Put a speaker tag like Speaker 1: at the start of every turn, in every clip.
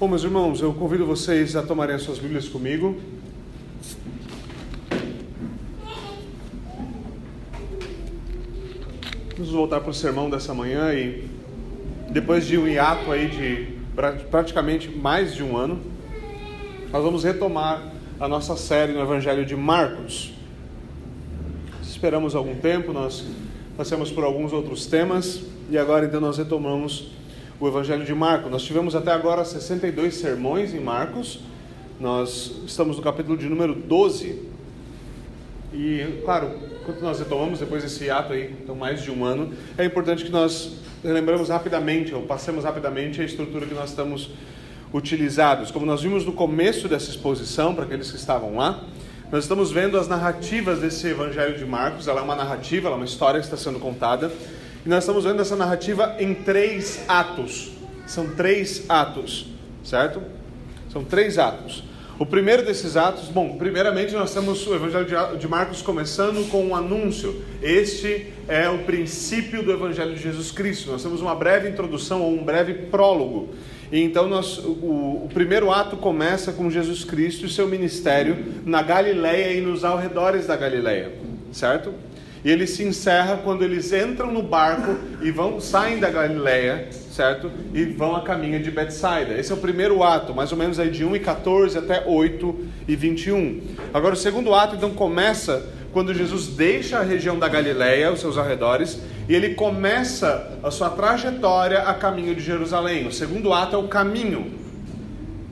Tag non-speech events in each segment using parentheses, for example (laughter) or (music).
Speaker 1: Bom, meus irmãos, eu convido vocês a tomarem as suas Bíblias comigo. Vamos voltar para o sermão dessa manhã e depois de um hiato aí de praticamente mais de um ano, nós vamos retomar a nossa série no Evangelho de Marcos. Esperamos algum tempo, nós passamos por alguns outros temas e agora então nós retomamos o Evangelho de Marcos. Nós tivemos até agora 62 sermões em Marcos. Nós estamos no capítulo de número 12. E, claro, quando nós retomamos depois desse ato aí, então mais de um ano, é importante que nós lembramos rapidamente, ou passemos rapidamente a estrutura que nós estamos utilizados. Como nós vimos no começo dessa exposição, para aqueles que estavam lá, nós estamos vendo as narrativas desse Evangelho de Marcos. Ela é uma narrativa, ela é uma história que está sendo contada. E nós estamos vendo essa narrativa em três atos. São três atos, certo? São três atos. O primeiro desses atos, bom, primeiramente nós temos o Evangelho de Marcos começando com um anúncio. Este é o princípio do Evangelho de Jesus Cristo. Nós temos uma breve introdução ou um breve prólogo. E então nós, o, o primeiro ato começa com Jesus Cristo e seu ministério na Galileia e nos arredores da Galileia, certo? E ele se encerra quando eles entram no barco e vão saem da Galileia, certo? E vão a caminho de Betsaida. Esse é o primeiro ato, mais ou menos aí de 1 e 14 até 8 e 21. Agora o segundo ato então começa quando Jesus deixa a região da Galileia, os seus arredores, e ele começa a sua trajetória a caminho de Jerusalém. O segundo ato é o caminho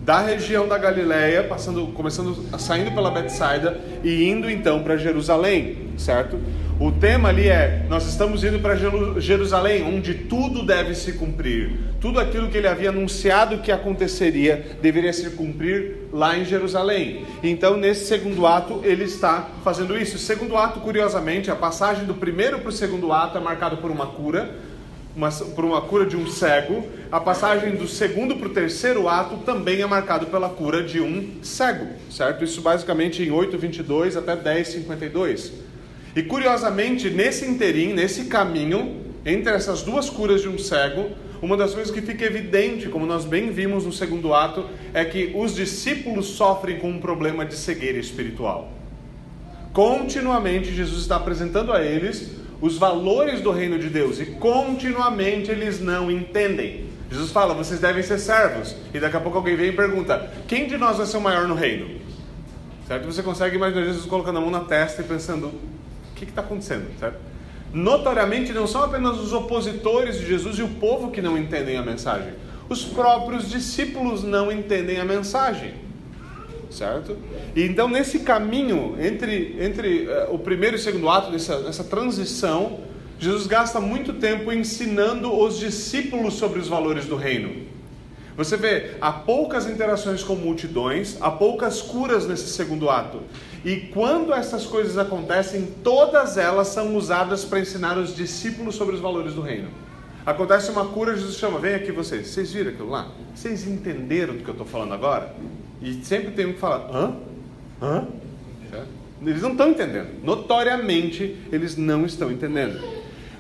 Speaker 1: da região da Galileia, passando, começando, saindo pela Betsaida e indo então para Jerusalém, certo? O tema ali é: nós estamos indo para Jerusalém, onde tudo deve se cumprir. Tudo aquilo que ele havia anunciado que aconteceria deveria se cumprir lá em Jerusalém. Então, nesse segundo ato, ele está fazendo isso. O segundo ato, curiosamente, a passagem do primeiro para o segundo ato é marcado por uma cura, uma, por uma cura de um cego. A passagem do segundo para o terceiro ato também é marcado pela cura de um cego, certo? Isso basicamente em 8:22 até 10:52. E curiosamente, nesse interim, nesse caminho, entre essas duas curas de um cego, uma das coisas que fica evidente, como nós bem vimos no segundo ato, é que os discípulos sofrem com um problema de cegueira espiritual. Continuamente, Jesus está apresentando a eles os valores do reino de Deus e continuamente eles não entendem. Jesus fala: vocês devem ser servos. E daqui a pouco alguém vem e pergunta: quem de nós vai ser o maior no reino? Certo? Você consegue imaginar Jesus colocando a mão na testa e pensando: que está acontecendo, certo? Notoriamente não são apenas os opositores de Jesus e o povo que não entendem a mensagem, os próprios discípulos não entendem a mensagem, certo? E então nesse caminho entre, entre uh, o primeiro e o segundo ato dessa, dessa transição, Jesus gasta muito tempo ensinando os discípulos sobre os valores do reino. Você vê, há poucas interações com multidões, há poucas curas nesse segundo ato. E quando essas coisas acontecem, todas elas são usadas para ensinar os discípulos sobre os valores do reino. Acontece uma cura, Jesus chama, vem aqui vocês. Vocês viram aquilo lá? Vocês entenderam do que eu estou falando agora? E sempre tem um que falar, hã? Hã? Eles não estão entendendo. Notoriamente, eles não estão entendendo.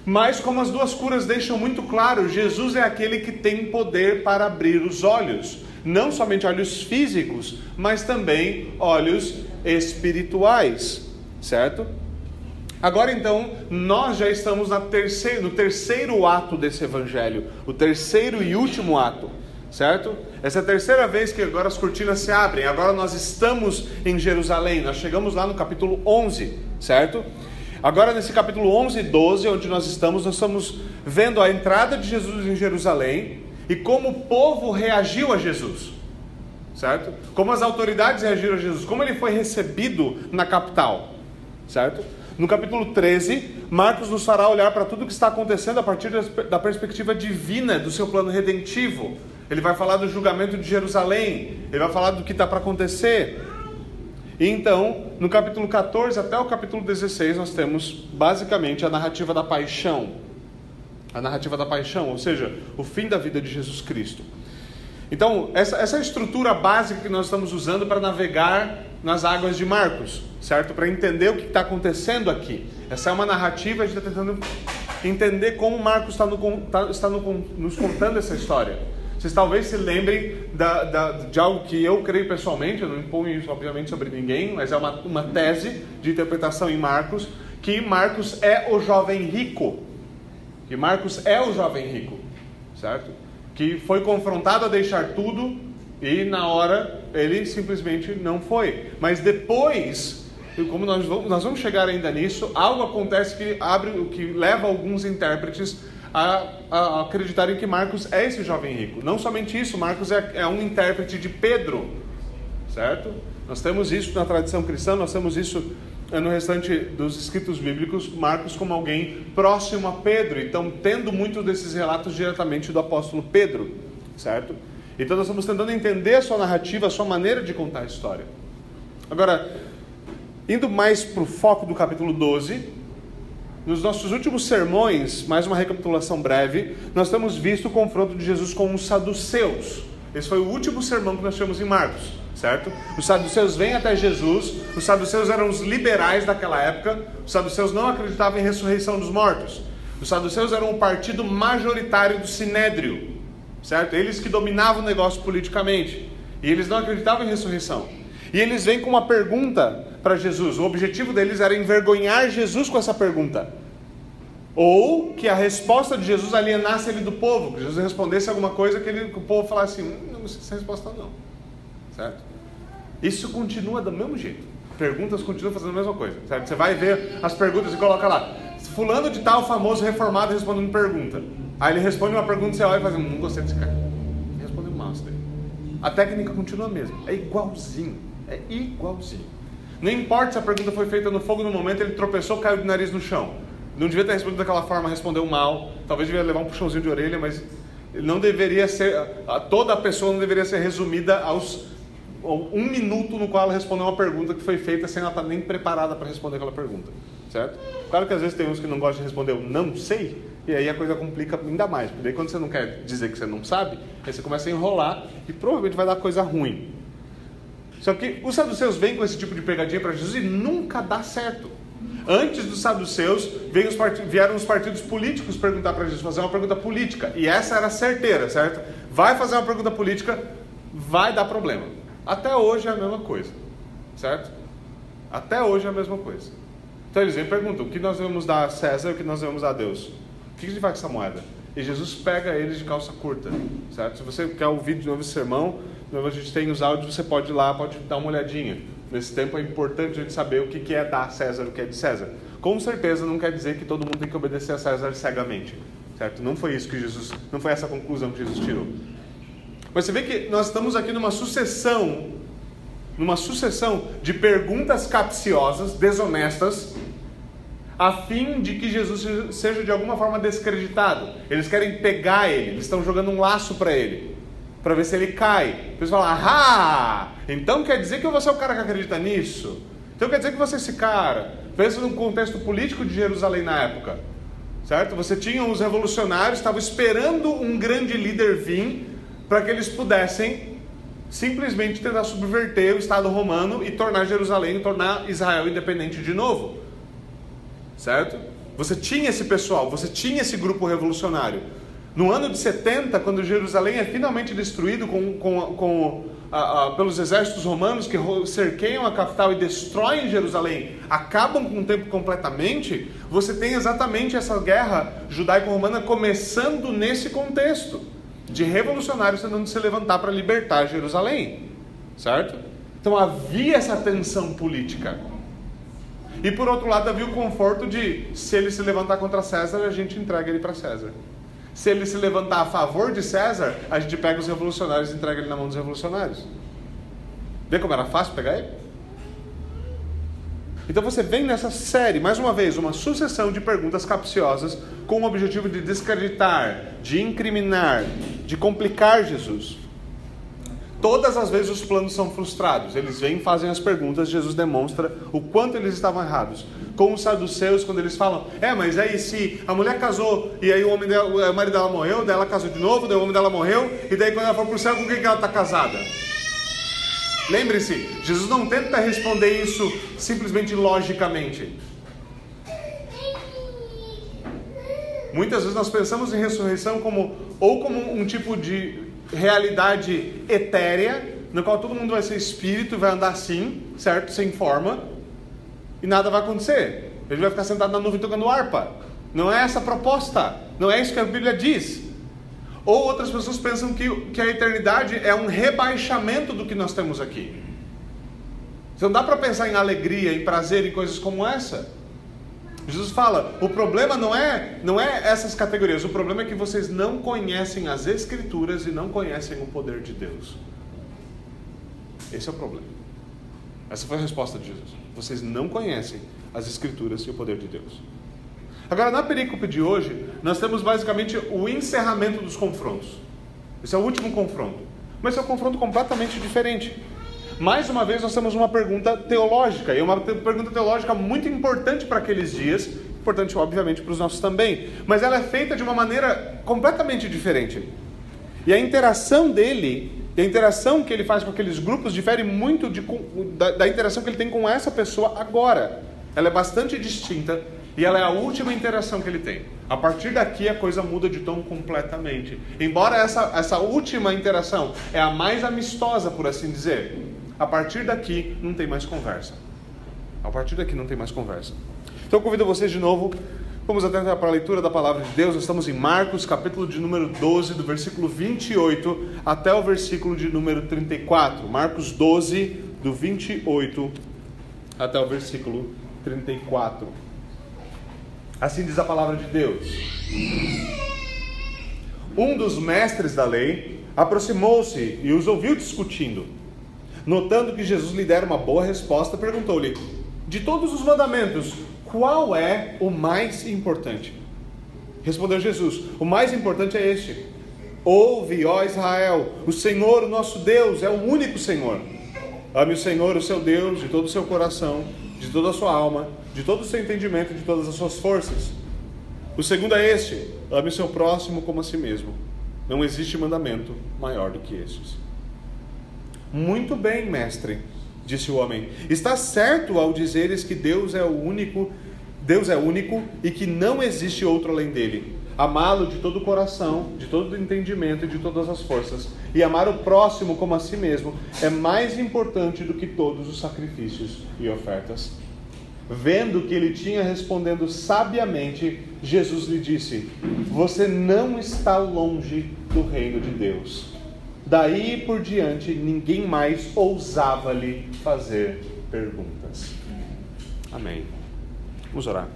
Speaker 1: Mas, como as duas curas deixam muito claro, Jesus é aquele que tem poder para abrir os olhos. Não somente olhos físicos, mas também olhos espirituais, certo? Agora então, nós já estamos terceiro, no terceiro ato desse evangelho, o terceiro e último ato, certo? Essa é a terceira vez que agora as cortinas se abrem. Agora nós estamos em Jerusalém, nós chegamos lá no capítulo 11, certo? Agora, nesse capítulo 11 e 12, onde nós estamos, nós estamos vendo a entrada de Jesus em Jerusalém e como o povo reagiu a Jesus, certo? Como as autoridades reagiram a Jesus, como ele foi recebido na capital, certo? No capítulo 13, Marcos nos fará olhar para tudo o que está acontecendo a partir da perspectiva divina do seu plano redentivo. Ele vai falar do julgamento de Jerusalém, ele vai falar do que está para acontecer, e então, no capítulo 14 até o capítulo 16, nós temos basicamente a narrativa da paixão. A narrativa da paixão, ou seja, o fim da vida de Jesus Cristo. Então, essa, essa é a estrutura básica que nós estamos usando para navegar nas águas de Marcos, certo? Para entender o que está acontecendo aqui. Essa é uma narrativa, a gente está tentando entender como Marcos está, no, está, está no, nos contando essa história. Vocês talvez se lembrem da, da, de algo que eu creio pessoalmente, eu não imponho isso obviamente sobre ninguém, mas é uma, uma tese de interpretação em Marcos, que Marcos é o jovem rico. Que Marcos é o jovem rico, certo? Que foi confrontado a deixar tudo e na hora ele simplesmente não foi. Mas depois, como nós vamos, nós vamos chegar ainda nisso, algo acontece que abre, que leva alguns intérpretes a, a acreditarem que Marcos é esse jovem rico. Não somente isso, Marcos é, é um intérprete de Pedro, certo? Nós temos isso na tradição cristã, nós temos isso no restante dos escritos bíblicos, Marcos como alguém próximo a Pedro, então tendo muito desses relatos diretamente do apóstolo Pedro, certo? Então nós estamos tentando entender a sua narrativa, a sua maneira de contar a história. Agora, indo mais para o foco do capítulo 12, nos nossos últimos sermões, mais uma recapitulação breve, nós temos visto o confronto de Jesus com os saduceus. Esse foi o último sermão que nós tivemos em Marcos, certo? Os saduceus vêm até Jesus, os saduceus eram os liberais daquela época, os saduceus não acreditavam em ressurreição dos mortos. Os saduceus eram o partido majoritário do sinédrio, certo? Eles que dominavam o negócio politicamente, e eles não acreditavam em ressurreição. E eles vêm com uma pergunta para Jesus. O objetivo deles era envergonhar Jesus com essa pergunta. Ou que a resposta de Jesus alienasse ele do povo, que Jesus respondesse alguma coisa que, ele, que o povo falasse assim: hum, não sei essa resposta não. Certo? Isso continua do mesmo jeito. Perguntas continuam fazendo a mesma coisa. Certo? Você vai ver as perguntas e coloca lá: Fulano de tal, famoso reformado, respondendo pergunta. Aí ele responde uma pergunta e você olha e fala assim: Não gostei desse cara. Respondeu mal isso. A técnica continua a mesma. É igualzinho. É igualzinho. Não importa se a pergunta foi feita no fogo no momento, ele tropeçou, caiu de nariz no chão. Não devia ter respondido daquela forma, respondeu mal. Talvez devia levar um puxãozinho de orelha, mas não deveria ser. Toda a pessoa não deveria ser resumida aos um minuto no qual ela respondeu uma pergunta que foi feita sem ela estar nem preparada para responder aquela pergunta. Certo? Claro que às vezes tem uns que não gostam de responder eu não sei, e aí a coisa complica ainda mais. Porque daí quando você não quer dizer que você não sabe, aí você começa a enrolar e provavelmente vai dar coisa ruim. Só que os saduceus vêm com esse tipo de pegadinha para Jesus e nunca dá certo. Antes dos saduceus, os vieram os partidos políticos perguntar para Jesus, fazer uma pergunta política. E essa era certeira, certo? Vai fazer uma pergunta política, vai dar problema. Até hoje é a mesma coisa, certo? Até hoje é a mesma coisa. Então eles vêm e perguntam: o que nós devemos dar a César e o que nós devemos dar a Deus? O que gente faz com essa moeda? E Jesus pega eles de calça curta, certo? Se você quer ouvir de novo esse sermão, a gente tem os áudios, você pode ir lá, pode dar uma olhadinha. Nesse tempo é importante a gente saber o que é dar a César o que é de César. Com certeza não quer dizer que todo mundo tem que obedecer a César cegamente, certo? Não foi isso que Jesus, não foi essa a conclusão que Jesus tirou. Mas você vê que nós estamos aqui numa sucessão, numa sucessão de perguntas capciosas, desonestas, a fim de que Jesus seja de alguma forma descreditado. Eles querem pegar ele, eles estão jogando um laço para ele para ver se ele cai. Depois fala, ah, então quer dizer que você é o cara que acredita nisso? Então quer dizer que você é esse cara. Pensa no contexto político de Jerusalém na época, certo? Você tinha os revolucionários, estavam esperando um grande líder vir para que eles pudessem simplesmente tentar subverter o Estado romano e tornar Jerusalém, tornar Israel independente de novo, certo? Você tinha esse pessoal, você tinha esse grupo revolucionário. No ano de 70, quando Jerusalém é finalmente destruído com, com, com, a, a, pelos exércitos romanos que cerqueiam a capital e destroem Jerusalém, acabam com o tempo completamente, você tem exatamente essa guerra judaico-romana começando nesse contexto de revolucionários tentando se levantar para libertar Jerusalém, certo? Então havia essa tensão política. E por outro lado havia o conforto de se ele se levantar contra César, a gente entrega ele para César. Se ele se levantar a favor de César, a gente pega os revolucionários e entrega ele na mão dos revolucionários. Vê como era fácil pegar ele? Então você vem nessa série, mais uma vez, uma sucessão de perguntas capciosas com o objetivo de descreditar, de incriminar, de complicar Jesus. Todas as vezes os planos são frustrados. Eles vêm, fazem as perguntas, Jesus demonstra o quanto eles estavam errados. Como os saduceus, quando eles falam, é, mas aí se a mulher casou e aí o, homem dela, o marido dela morreu, daí ela casou de novo, daí o homem dela morreu, e daí quando ela for para o céu, com quem que ela está casada? Lembre-se, Jesus não tenta responder isso simplesmente logicamente. Muitas vezes nós pensamos em ressurreição como ou como um tipo de realidade etérea, no qual todo mundo vai ser espírito vai andar assim, certo? Sem forma, e nada vai acontecer. Ele vai ficar sentado na nuvem tocando harpa. Não é essa a proposta. Não é isso que a Bíblia diz. Ou outras pessoas pensam que, que a eternidade é um rebaixamento do que nós temos aqui. Então, não dá para pensar em alegria, em prazer, em coisas como essa. Jesus fala: o problema não é, não é essas categorias, o problema é que vocês não conhecem as Escrituras e não conhecem o poder de Deus. Esse é o problema. Essa foi a resposta de Jesus. Vocês não conhecem as Escrituras e o poder de Deus. Agora, na perícope de hoje, nós temos basicamente o encerramento dos confrontos. Esse é o último confronto. Mas é um confronto completamente diferente. Mais uma vez, nós temos uma pergunta teológica, e uma pergunta teológica muito importante para aqueles dias, importante, obviamente, para os nossos também, mas ela é feita de uma maneira completamente diferente. E a interação dele, a interação que ele faz com aqueles grupos, difere muito de, da, da interação que ele tem com essa pessoa agora. Ela é bastante distinta e ela é a última interação que ele tem. A partir daqui a coisa muda de tom completamente. Embora essa, essa última interação é a mais amistosa, por assim dizer, a partir daqui não tem mais conversa. A partir daqui não tem mais conversa. Então eu convido vocês de novo. Vamos atentar para a leitura da palavra de Deus. Estamos em Marcos, capítulo de número 12, do versículo 28 até o versículo de número 34. Marcos 12, do 28 até o versículo 34. Assim diz a palavra de Deus. Um dos mestres da lei aproximou-se e os ouviu discutindo. Notando que Jesus lhe dera uma boa resposta, perguntou-lhe: De todos os mandamentos, qual é o mais importante? Respondeu Jesus: O mais importante é este: Ouve, ó Israel, o Senhor, o nosso Deus, é o único Senhor. Ame o Senhor, o seu Deus, de todo o seu coração, de toda a sua alma, de todo o seu entendimento, de todas as suas forças. O segundo é este: ame seu próximo como a si mesmo. Não existe mandamento maior do que estes. Muito bem, mestre, disse o homem. Está certo ao dizeres que Deus é o único, Deus é único e que não existe outro além dele. Amá-lo de todo o coração, de todo o entendimento e de todas as forças, e amar o próximo como a si mesmo, é mais importante do que todos os sacrifícios e ofertas. Vendo que ele tinha respondendo sabiamente, Jesus lhe disse: Você não está longe do reino de Deus. Daí por diante, ninguém mais ousava lhe fazer perguntas. Amém. Vamos orar.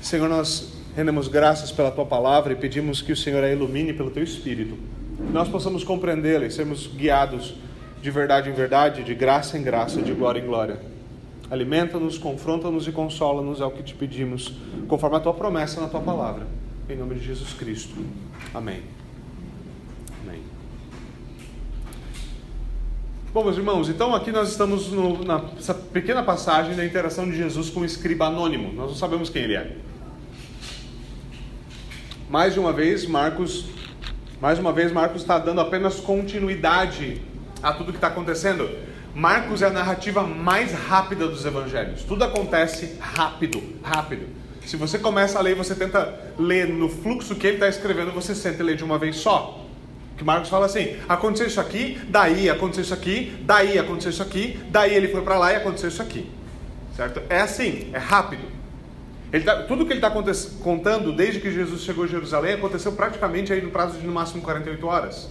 Speaker 1: Senhor, nós rendemos graças pela tua palavra e pedimos que o Senhor a ilumine pelo teu espírito. Nós possamos compreendê-la e sermos guiados de verdade em verdade, de graça em graça, de glória em glória. Alimenta-nos, confronta-nos e consola-nos, é o que te pedimos, conforme a tua promessa na tua palavra. Em nome de Jesus Cristo. Amém. Bom, meus irmãos, então aqui nós estamos no, nessa pequena passagem da interação de Jesus com o escriba anônimo. Nós não sabemos quem ele é. Mais de uma vez, Marcos, mais uma vez, Marcos está dando apenas continuidade a tudo que está acontecendo. Marcos é a narrativa mais rápida dos evangelhos. Tudo acontece rápido, rápido. Se você começa a ler, você tenta ler no fluxo que ele está escrevendo, você sente ler de uma vez só. Que Marcos fala assim: aconteceu isso aqui, daí aconteceu isso aqui, daí aconteceu isso aqui, daí ele foi para lá e aconteceu isso aqui. Certo? É assim, é rápido. Tá, tudo que ele está contando desde que Jesus chegou a Jerusalém aconteceu praticamente aí no prazo de no máximo 48 horas.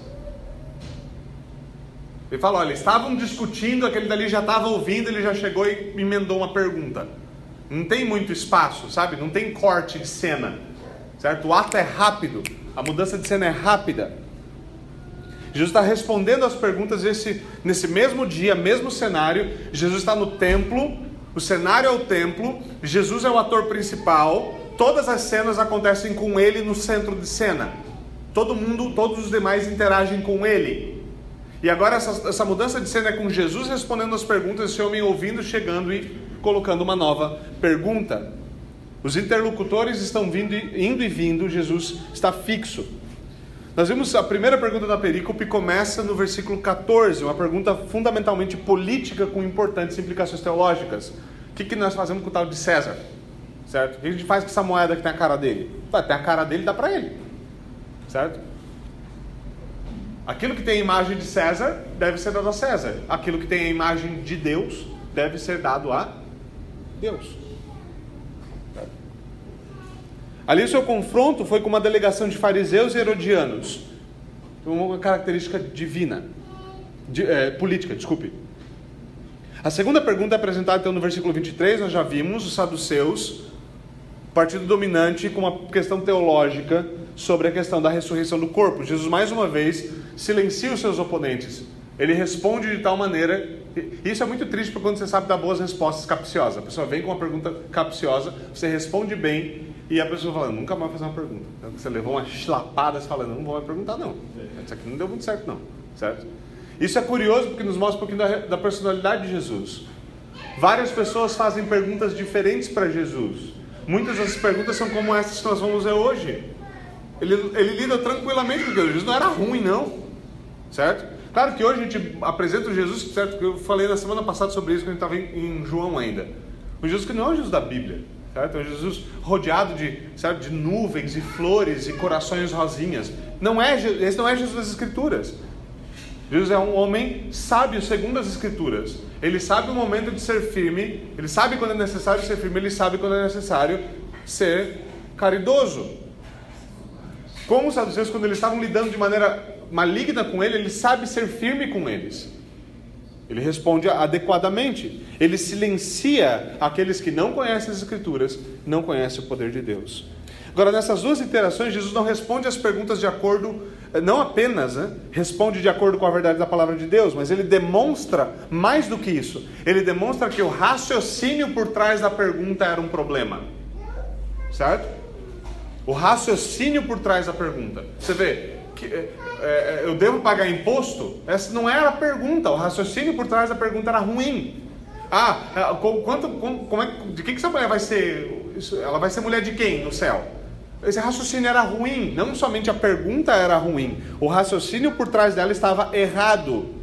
Speaker 1: Ele fala: olha, estavam discutindo, aquele dali já estava ouvindo, ele já chegou e emendou uma pergunta. Não tem muito espaço, sabe? Não tem corte de cena, certo? O ato é rápido, a mudança de cena é rápida. Jesus está respondendo as perguntas esse, nesse mesmo dia, mesmo cenário. Jesus está no templo, o cenário é o templo, Jesus é o ator principal, todas as cenas acontecem com ele no centro de cena. Todo mundo, todos os demais interagem com ele. E agora essa, essa mudança de cena é com Jesus respondendo as perguntas, esse homem ouvindo, chegando e colocando uma nova pergunta. Os interlocutores estão vindo, indo e vindo, Jesus está fixo. Nós vimos a primeira pergunta da perícope começa no versículo 14, uma pergunta fundamentalmente política com importantes implicações teológicas. O que, que nós fazemos com o tal de César? Certo? O que a gente faz com essa moeda que tem a cara dele? Vai, tem a cara dele, dá para ele. Certo? Aquilo que tem a imagem de César deve ser dado a César. Aquilo que tem a imagem de Deus deve ser dado a Deus. Ali o seu confronto foi com uma delegação de fariseus e herodianos. Uma característica divina. De, é, política, desculpe. A segunda pergunta é apresentada então no versículo 23, nós já vimos os saduceus, partido dominante com uma questão teológica sobre a questão da ressurreição do corpo. Jesus mais uma vez silencia os seus oponentes. Ele responde de tal maneira. Isso é muito triste porque quando você sabe dar boas respostas capciosas. A pessoa vem com uma pergunta capciosa, você responde bem e a pessoa fala, nunca mais fazer uma pergunta. Então, você levou uma chlapada falando, não vou mais perguntar não. Isso aqui não deu muito certo não, certo? Isso é curioso porque nos mostra um pouquinho da, da personalidade de Jesus. Várias pessoas fazem perguntas diferentes para Jesus. Muitas das perguntas são como essas que nós vamos ver hoje. Ele, ele lida tranquilamente com. Jesus não era ruim, não. Certo? Claro que hoje a gente apresenta o Jesus, certo? Eu falei na semana passada sobre isso, quando a gente estava em, em João ainda. O Jesus que não é o Jesus da Bíblia. Um Jesus rodeado de, certo? de nuvens e flores e corações rosinhas. Não é, esse não é Jesus das Escrituras. Jesus é um homem sábio segundo as Escrituras. Ele sabe o momento de ser firme, ele sabe quando é necessário ser firme, ele sabe quando é necessário ser caridoso. Como os saduceus, quando eles estavam lidando de maneira maligna com ele, ele sabe ser firme com eles. Ele responde adequadamente. Ele silencia aqueles que não conhecem as Escrituras, não conhecem o poder de Deus. Agora, nessas duas interações, Jesus não responde as perguntas de acordo, eh, não apenas né, responde de acordo com a verdade da palavra de Deus, mas ele demonstra mais do que isso. Ele demonstra que o raciocínio por trás da pergunta era um problema. Certo? O raciocínio por trás da pergunta. Você vê, eu devo pagar imposto? Essa não era a pergunta. O raciocínio por trás da pergunta era ruim. Ah, quanto, como é, de que, que essa mulher vai ser? Ela vai ser mulher de quem no céu? Esse raciocínio era ruim, não somente a pergunta era ruim, o raciocínio por trás dela estava errado.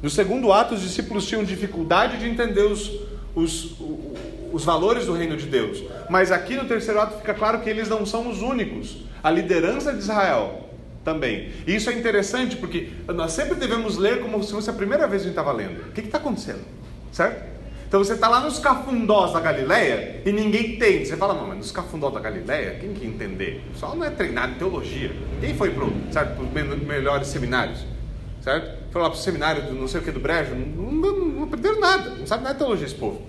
Speaker 1: No segundo ato, os discípulos tinham dificuldade de entender os, os, os valores do reino de Deus. Mas aqui no terceiro ato fica claro que eles não são os únicos. A liderança de Israel também. E isso é interessante porque nós sempre devemos ler como se fosse a primeira vez que a gente estava lendo. O que está acontecendo? Certo? Então você está lá nos cafundós da Galileia e ninguém entende. Você fala, mas nos cafundós da Galileia, quem que entender? O pessoal não é treinado em teologia. Quem foi para os melhores seminários? Certo? Foi lá para o seminário do não sei o que do Brejo, não, não, não aprenderam nada, não sabe nada de teologia esse povo.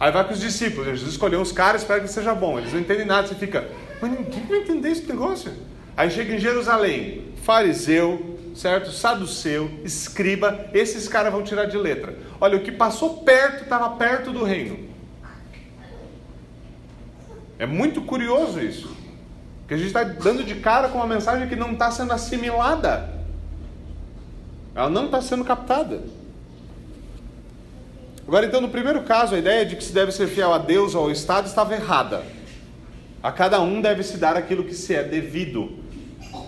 Speaker 1: Aí vai com os discípulos, Jesus escolheu os caras, espera que seja bom. Eles não entendem nada, você fica, mas ninguém vai entender esse negócio. Aí chega em Jerusalém, fariseu, certo? Saduceu, escriba, esses caras vão tirar de letra. Olha, o que passou perto estava perto do reino. É muito curioso isso. Que a gente está dando de cara com uma mensagem que não está sendo assimilada. Ela não está sendo captada. Agora, então, no primeiro caso, a ideia de que se deve ser fiel a Deus ou ao Estado estava errada. A cada um deve se dar aquilo que se é devido.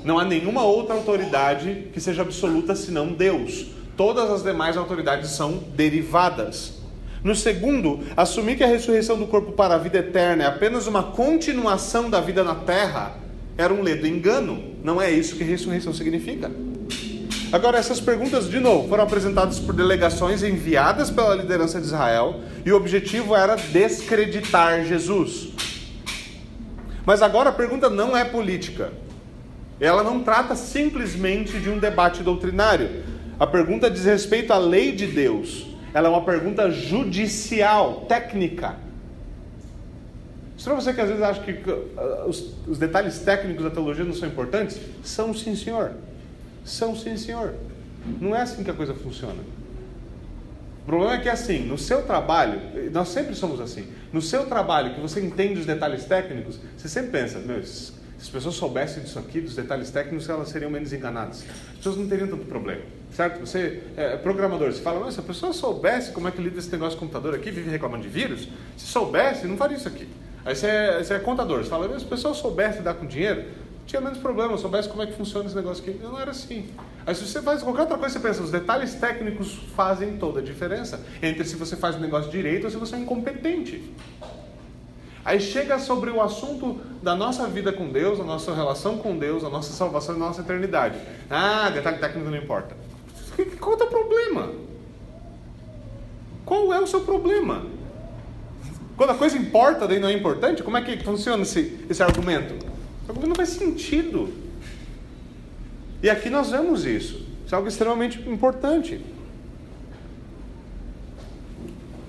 Speaker 1: Não há nenhuma outra autoridade que seja absoluta senão Deus. Todas as demais autoridades são derivadas. No segundo, assumir que a ressurreição do corpo para a vida eterna é apenas uma continuação da vida na terra era um ledo engano. Não é isso que ressurreição significa. Agora, essas perguntas, de novo, foram apresentadas por delegações enviadas pela liderança de Israel e o objetivo era descreditar Jesus. Mas agora a pergunta não é política. Ela não trata simplesmente de um debate doutrinário. A pergunta diz respeito à lei de Deus. Ela é uma pergunta judicial, técnica. Será você que às vezes acha que os, os detalhes técnicos da teologia não são importantes? São sim, senhor. São sim, senhor. Não é assim que a coisa funciona. O problema é que assim, no seu trabalho, nós sempre somos assim. No seu trabalho, que você entende os detalhes técnicos, você sempre pensa, meu, se as pessoas soubessem disso aqui, dos detalhes técnicos, elas seriam menos enganadas. As pessoas não teriam tanto problema, certo? Você é programador, você fala, se a pessoa soubesse como é que lida esse negócio de computador aqui, vive reclamando de vírus, se soubesse, não faria isso aqui. Aí você é, você é contador, você fala, se a pessoa soubesse lidar com dinheiro, tinha menos problema, soubesse como é que funciona esse negócio aqui. Não era assim. Aí se você faz qualquer outra coisa, você pensa, os detalhes técnicos fazem toda a diferença entre se você faz o negócio direito ou se você é incompetente. Aí chega sobre o assunto da nossa vida com Deus, a nossa relação com Deus, a nossa salvação e a nossa eternidade. Ah, detalhe técnico não importa. Qual é o teu problema? Qual é o seu problema? Quando a coisa importa, daí não é importante? Como é que funciona esse, esse argumento? O argumento não faz sentido. E aqui nós vemos isso. Isso é algo extremamente importante.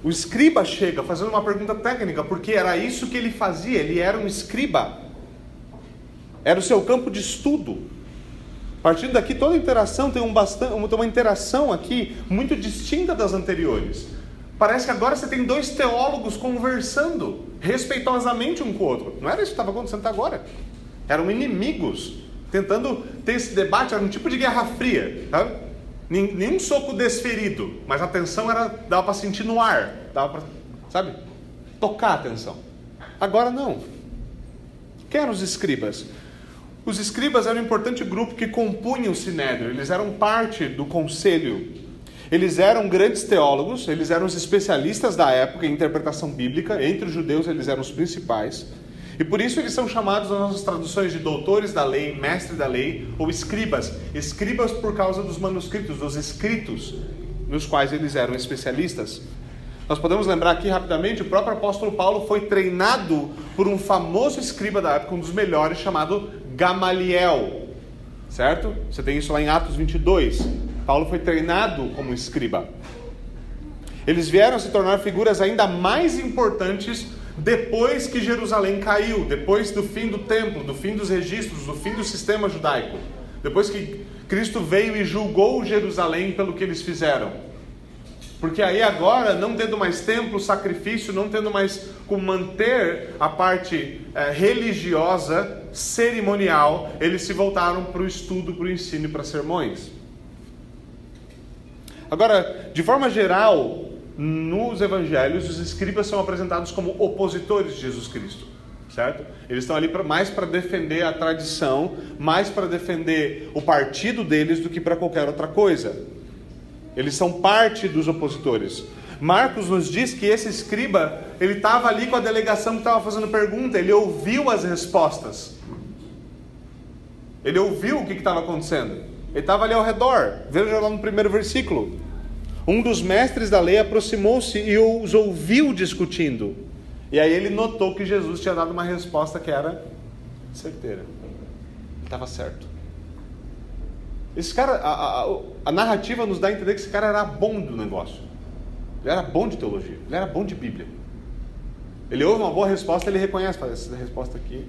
Speaker 1: O escriba chega fazendo uma pergunta técnica, porque era isso que ele fazia, ele era um escriba. Era o seu campo de estudo. Partindo daqui, toda interação tem, um bastante, uma interação aqui muito distinta das anteriores. Parece que agora você tem dois teólogos conversando respeitosamente um com o outro. Não era isso que estava acontecendo até agora. Eram inimigos tentando ter esse debate, era um tipo de guerra fria. Sabe? Nenhum soco desferido, mas a tensão era, dava para sentir no ar, dava para, sabe, tocar a tensão. Agora não. Quem eram os escribas? Os escribas eram um importante grupo que compunha o sinédrio, eles eram parte do conselho. Eles eram grandes teólogos, eles eram os especialistas da época em interpretação bíblica, entre os judeus eles eram os principais. E por isso eles são chamados nas nossas traduções de doutores da lei, mestre da lei ou escribas. Escribas por causa dos manuscritos, dos escritos nos quais eles eram especialistas. Nós podemos lembrar aqui rapidamente, o próprio apóstolo Paulo foi treinado por um famoso escriba da época, um dos melhores, chamado Gamaliel. Certo? Você tem isso lá em Atos 22. Paulo foi treinado como escriba. Eles vieram se tornar figuras ainda mais importantes depois que Jerusalém caiu, depois do fim do templo, do fim dos registros, do fim do sistema judaico, depois que Cristo veio e julgou Jerusalém pelo que eles fizeram. Porque aí agora, não tendo mais templo, sacrifício, não tendo mais como manter a parte é, religiosa, cerimonial, eles se voltaram para o estudo, para o ensino e para sermões. Agora, de forma geral, nos evangelhos, os escribas são apresentados como opositores de Jesus Cristo, certo? Eles estão ali pra, mais para defender a tradição, mais para defender o partido deles do que para qualquer outra coisa. Eles são parte dos opositores. Marcos nos diz que esse escriba, ele estava ali com a delegação que estava fazendo pergunta, ele ouviu as respostas. Ele ouviu o que estava acontecendo. Ele estava ali ao redor. Veja lá no primeiro versículo. Um dos mestres da lei aproximou-se e os ouviu discutindo. E aí ele notou que Jesus tinha dado uma resposta que era certeira. Estava certo. Esse cara, a, a, a, narrativa nos dá a entender que esse cara era bom do negócio. Ele era bom de teologia, ele era bom de Bíblia. Ele ouve uma boa resposta, ele reconhece, fala, essa resposta aqui,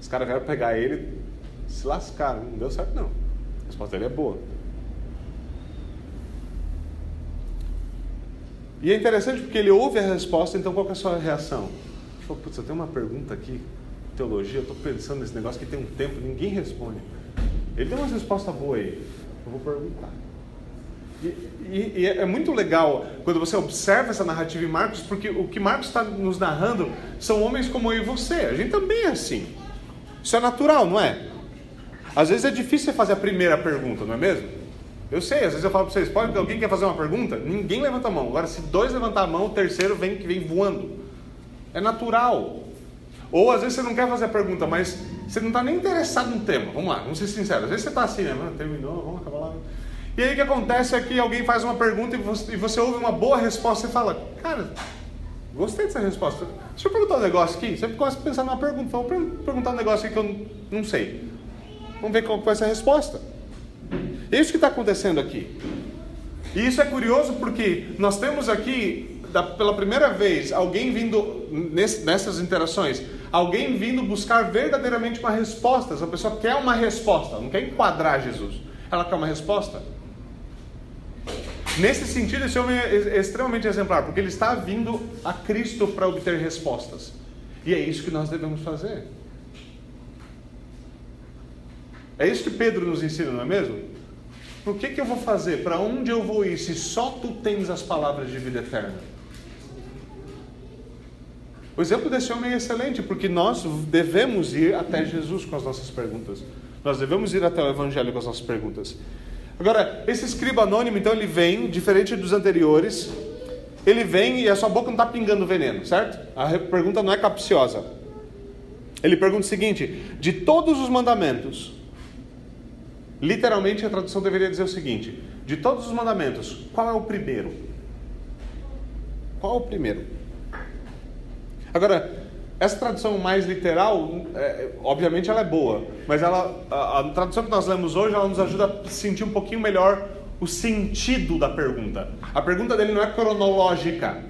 Speaker 1: os caras vieram pegar ele, se lascaram, não deu certo não. A resposta dele é boa. E é interessante porque ele ouve a resposta, então qual é a sua reação? Ele falou, putz, eu tenho uma pergunta aqui, teologia, eu estou pensando nesse negócio que tem um tempo, ninguém responde. Ele tem uma resposta boa aí, eu vou perguntar. E, e, e, é muito legal quando você observa essa narrativa em Marcos, porque o que Marcos está nos narrando são homens como eu e você. A gente também é assim. Isso é natural, não é? Às vezes é difícil fazer a primeira pergunta, não é mesmo? Eu sei, às vezes eu falo para vocês, pode, alguém quer fazer uma pergunta? Ninguém levanta a mão. Agora, se dois levantar a mão, o terceiro vem que vem voando. É natural. Ou às vezes você não quer fazer a pergunta, mas você não está nem interessado no tema. Vamos lá, vamos ser sinceros. Às vezes você está assim, né? Mano, terminou, vamos acabar lá. E aí o que acontece é que alguém faz uma pergunta e você, e você ouve uma boa resposta e fala, cara, gostei dessa resposta. Deixa eu perguntar um negócio aqui. Você começa a pensar numa pergunta. Vou perguntar um negócio aqui que eu não sei. Vamos ver qual vai ser a resposta. É isso que está acontecendo aqui. E isso é curioso porque nós temos aqui, da, pela primeira vez, alguém vindo nesse, nessas interações, alguém vindo buscar verdadeiramente uma resposta. Essa pessoa quer uma resposta, não quer enquadrar Jesus. Ela quer uma resposta. Nesse sentido, esse homem é extremamente exemplar, porque ele está vindo a Cristo para obter respostas. E é isso que nós devemos fazer. É isso que Pedro nos ensina, não é mesmo? Por que, que eu vou fazer? Para onde eu vou ir se só tu tens as palavras de vida eterna? O exemplo desse homem é excelente, porque nós devemos ir até Jesus com as nossas perguntas. Nós devemos ir até o Evangelho com as nossas perguntas. Agora, esse escriba anônimo, então, ele vem, diferente dos anteriores, ele vem e a sua boca não está pingando veneno, certo? A pergunta não é capciosa. Ele pergunta o seguinte: de todos os mandamentos, literalmente a tradução deveria dizer o seguinte: de todos os mandamentos, qual é o primeiro? Qual é o primeiro? Agora, essa tradução mais literal, é, obviamente ela é boa, mas ela, a, a, tradução que nós lemos hoje, ela nos ajuda a sentir um pouquinho melhor o sentido da pergunta. A pergunta dele não é cronológica.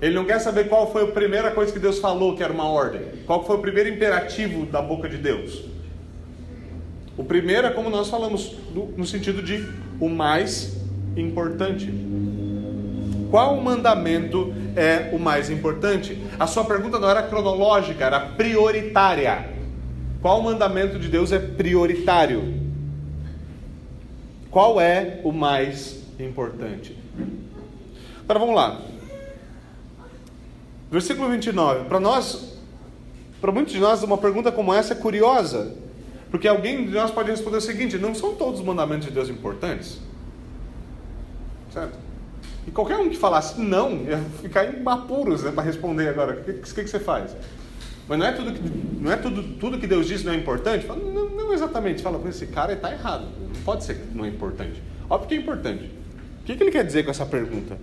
Speaker 1: Ele não quer saber qual foi a primeira coisa que Deus falou que era uma ordem. Qual foi o primeiro imperativo da boca de Deus. O primeiro é como nós falamos, no sentido de o mais importante. Qual mandamento é o mais importante? A sua pergunta não era cronológica, era prioritária. Qual mandamento de Deus é prioritário? Qual é o mais importante? Agora vamos lá. Versículo 29. Para nós, para muitos de nós, uma pergunta como essa é curiosa. Porque alguém de nós pode responder o seguinte: não são todos os mandamentos de Deus importantes? Certo? E qualquer um que falasse não, ia ficar em apuros né, para responder agora. O que, que, que, você faz? Mas não é tudo que, não é tudo, tudo que Deus disse não é importante? Fala, não, não exatamente. Fala, esse cara está errado. Não pode ser que não é importante. Óbvio que é importante. O que, que ele quer dizer com essa pergunta?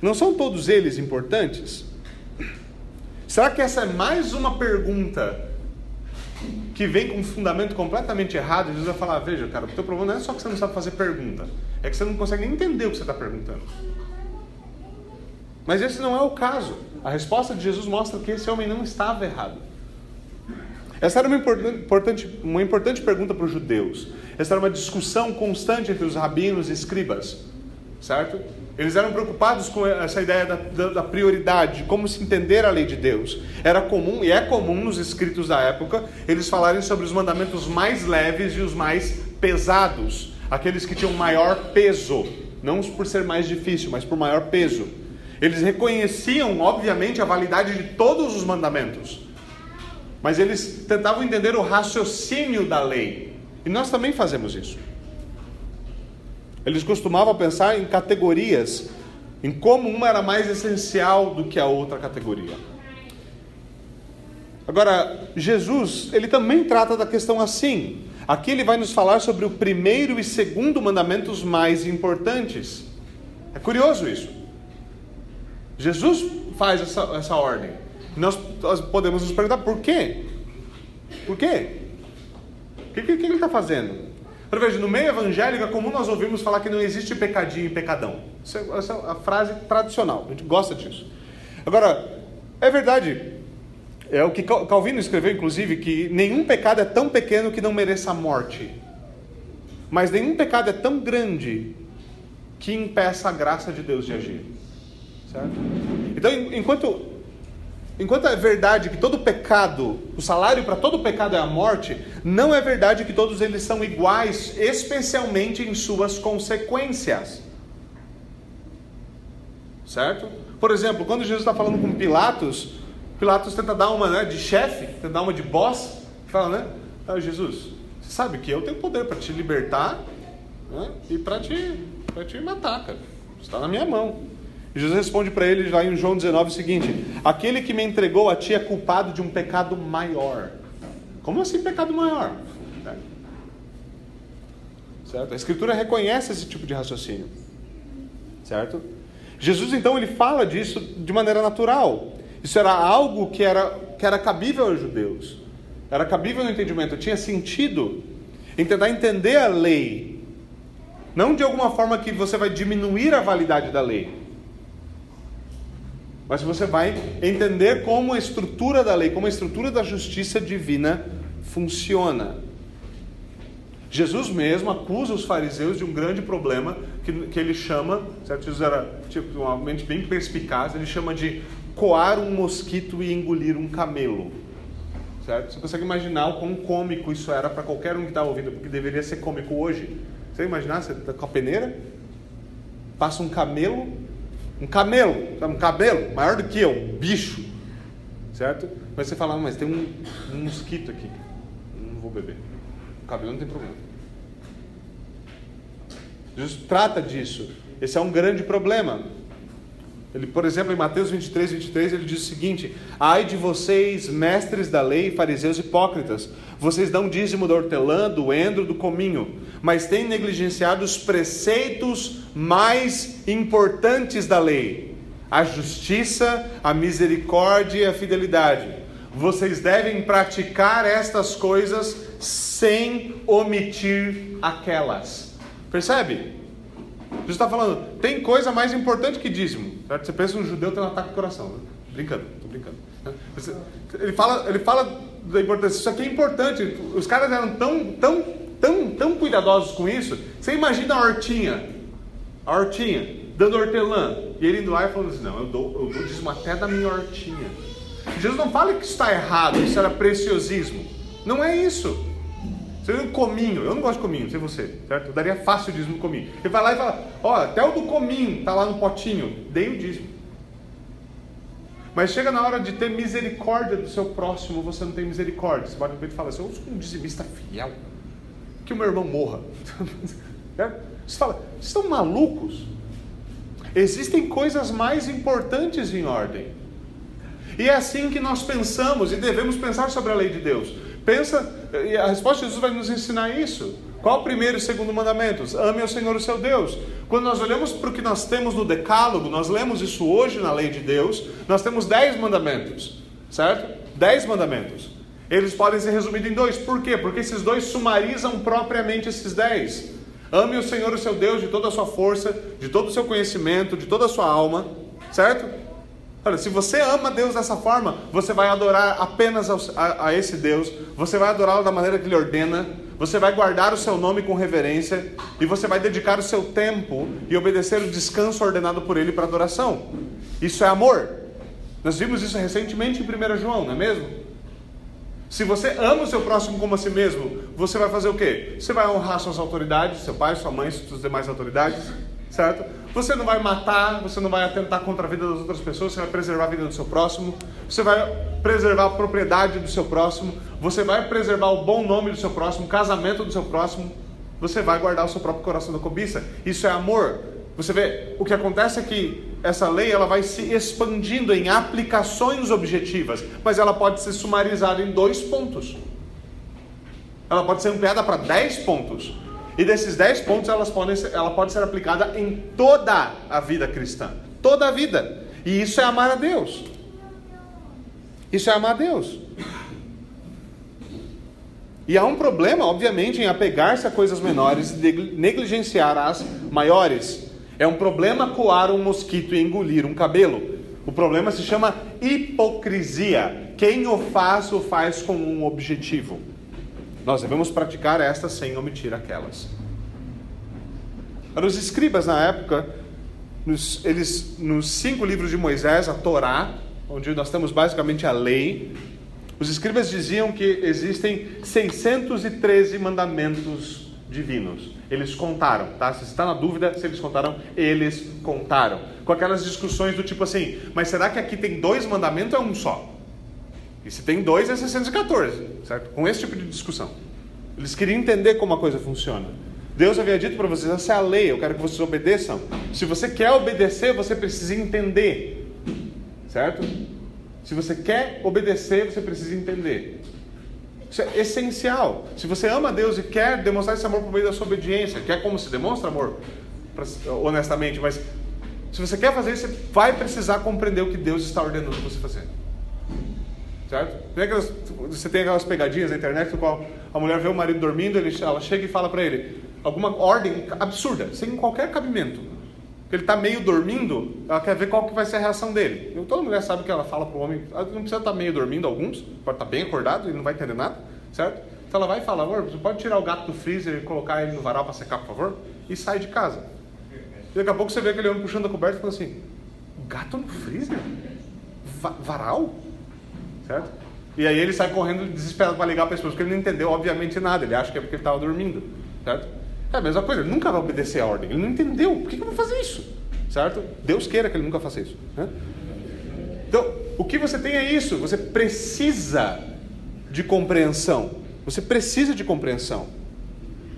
Speaker 1: Não são todos eles importantes? Será que essa é mais uma pergunta que vem com um fundamento completamente errado, Jesus vai falar: Veja, cara, o teu problema não é só que você não sabe fazer pergunta, é que você não consegue nem entender o que você está perguntando. Mas esse não é o caso. A resposta de Jesus mostra que esse homem não estava errado. Essa era uma importante, uma importante pergunta para os judeus. Essa era uma discussão constante entre os rabinos e escribas, certo? Eles eram preocupados com essa ideia da, da, da, prioridade, de como se entender a lei de Deus. Era comum, e é comum nos escritos da época, eles falarem sobre os mandamentos mais leves e os mais pesados, aqueles que tinham maior peso, não por ser mais difícil, mas por maior peso. Eles reconheciam, obviamente, a validade de todos os mandamentos, mas eles tentavam entender o raciocínio da lei. E nós também fazemos isso. Eles costumavam pensar em categorias, em como uma era mais essencial do que a outra categoria. Agora, Jesus, ele também trata da questão assim. Aqui ele vai nos falar sobre o primeiro e segundo mandamentos mais importantes. É curioso isso. Jesus faz essa, essa ordem. Nós, nós podemos nos perguntar por quê? Por quê? O que, que, que ele está fazendo? Agora veja, no meio evangélico é comum nós ouvirmos falar que não existe pecadinho e pecadão. É, essa é a frase tradicional, a gente gosta disso. Agora, é verdade, é o que Calvino escreveu, inclusive, que nenhum pecado é tão pequeno que não mereça a morte. Mas nenhum pecado é tão grande que impeça a graça de Deus de agir. Certo? Então, enquanto Enquanto é verdade que todo pecado, o salário para todo pecado é a morte, não é verdade que todos eles são iguais, especialmente em suas consequências. Certo? Por exemplo, quando Jesus está falando com Pilatos, Pilatos tenta dar uma né, de chefe, tenta dar uma de boss, fala, né? Ah, Jesus, você sabe que eu tenho poder para te libertar né, e para te, te matar, cara. Está na minha mão. Jesus responde para ele lá em João 19 o seguinte: Aquele que me entregou a ti é culpado de um pecado maior. Como assim pecado maior? Certo? A Escritura reconhece esse tipo de raciocínio. Certo? Jesus então ele fala disso de maneira natural. Isso era algo que era, que era cabível aos judeus. Era cabível no entendimento, tinha sentido em tentar entender a lei. Não de alguma forma que você vai diminuir a validade da lei, mas você vai entender como a estrutura da lei, como a estrutura da justiça divina funciona. Jesus mesmo acusa os fariseus de um grande problema que, que ele chama, certo? Jesus era tipo, uma mente bem perspicaz, ele chama de coar um mosquito e engolir um camelo. Certo? Você consegue imaginar o quão cômico isso era para qualquer um que está ouvindo, porque deveria ser cômico hoje. Você imaginar, você está com a peneira, passa um camelo um camelo, um cabelo maior do que eu, um bicho, certo? Mas você fala, mas tem um, um mosquito aqui, não vou beber. O cabelo não tem problema. Jesus trata disso. Esse é um grande problema. Ele, por exemplo, em Mateus 23, 23, ele diz o seguinte: Ai de vocês, mestres da lei, fariseus hipócritas, vocês dão dízimo da hortelã, do endro, do cominho, mas têm negligenciado os preceitos mais importantes da lei: a justiça, a misericórdia e a fidelidade. Vocês devem praticar estas coisas sem omitir aquelas. Percebe? Jesus está falando, tem coisa mais importante que dízimo. Certo? Você pensa um judeu tem um ataque do coração. Né? Brincando, estou brincando. Ele fala, ele fala da importância. Isso aqui é importante. Os caras eram tão, tão, tão, tão cuidadosos com isso. Você imagina a hortinha, a hortinha, dando hortelã. E ele indo lá e falando assim: Não, eu dou, eu dou dízimo até da minha hortinha. Jesus não fala que está errado, isso era preciosismo. Não é isso. Vê um cominho, eu não gosto de cominho, sei você, certo? Eu daria fácil o dízimo do cominho. Ele vai lá e fala: Ó, até o do cominho está lá no potinho, dei o dízimo. Mas chega na hora de ter misericórdia do seu próximo, você não tem misericórdia. Você bate no peito e fala assim: Eu sou um dizimista fiel, que o meu irmão morra. (laughs) Você fala: Vocês estão malucos? Existem coisas mais importantes em ordem. E é assim que nós pensamos e devemos pensar sobre a lei de Deus. Pensa, e a resposta de Jesus vai nos ensinar isso. Qual o primeiro e segundo mandamentos? Ame ao Senhor o seu Deus. Quando nós olhamos para o que nós temos no Decálogo, nós lemos isso hoje na lei de Deus, nós temos dez mandamentos, certo? Dez mandamentos. Eles podem ser resumidos em dois. Por quê? Porque esses dois sumarizam propriamente esses dez. Ame o Senhor o seu Deus de toda a sua força, de todo o seu conhecimento, de toda a sua alma, certo? Olha, se você ama Deus dessa forma, você vai adorar apenas a, a esse Deus, você vai adorá-lo da maneira que Ele ordena, você vai guardar o seu nome com reverência e você vai dedicar o seu tempo e obedecer o descanso ordenado por Ele para adoração. Isso é amor. Nós vimos isso recentemente em 1 João, não é mesmo? Se você ama o seu próximo como a si mesmo, você vai fazer o quê? Você vai honrar suas autoridades, seu pai, sua mãe, suas demais autoridades, certo? Você não vai matar, você não vai atentar contra a vida das outras pessoas, você vai preservar a vida do seu próximo, você vai preservar a propriedade do seu próximo, você vai preservar o bom nome do seu próximo, o casamento do seu próximo, você vai guardar o seu próprio coração da cobiça. Isso é amor. Você vê, o que acontece é que essa lei ela vai se expandindo em aplicações objetivas, mas ela pode ser sumarizada em dois pontos. Ela pode ser ampliada para dez pontos. E desses dez pontos, elas podem ser, ela pode ser aplicada em toda a vida cristã. Toda a vida. E isso é amar a Deus. Isso é amar a Deus. E há um problema, obviamente, em apegar-se a coisas menores e negligenciar as maiores. É um problema coar um mosquito e engolir um cabelo. O problema se chama hipocrisia. Quem o faz, o faz com um objetivo. Nós devemos praticar estas sem omitir aquelas. Para os escribas na época, nos, eles, nos cinco livros de Moisés, a Torá, onde nós temos basicamente a lei, os escribas diziam que existem 613 mandamentos divinos. Eles contaram, tá? Se está na dúvida se eles contaram, eles contaram. Com aquelas discussões do tipo assim, mas será que aqui tem dois mandamentos ou é um só? E se tem dois, é 614, certo? Com esse tipo de discussão. Eles queriam entender como a coisa funciona. Deus havia dito para vocês: essa é a lei, eu quero que vocês obedeçam. Se você quer obedecer, você precisa entender, certo? Se você quer obedecer, você precisa entender. Isso é essencial. Se você ama Deus e quer demonstrar esse amor por meio da sua obediência, quer como se demonstra amor, honestamente, mas se você quer fazer isso, você vai precisar compreender o que Deus está ordenando você fazer. Certo? Você tem aquelas pegadinhas na internet no qual a mulher vê o marido dormindo, ele, ela chega e fala para ele alguma ordem absurda, sem qualquer cabimento. Ele está meio dormindo, ela quer ver qual que vai ser a reação dele. Eu, toda mulher sabe que ela fala para o homem, não precisa estar tá meio dormindo, alguns, pode estar tá bem acordado, ele não vai entender nada, certo? Então ela vai e fala, amor, você pode tirar o gato do freezer e colocar ele no varal para secar, por favor? E sai de casa. E daqui a pouco você vê aquele homem puxando a coberta e fala assim, gato no freezer? Va varal? Certo? E aí ele sai correndo desesperado para ligar para as pessoas, porque ele não entendeu, obviamente, nada. Ele acha que é porque ele estava dormindo, certo? É a mesma coisa, ele nunca vai obedecer a ordem. Ele não entendeu. Por que, que eu vou fazer isso? Certo? Deus queira que ele nunca faça isso. Né? Então, o que você tem é isso. Você precisa de compreensão. Você precisa de compreensão.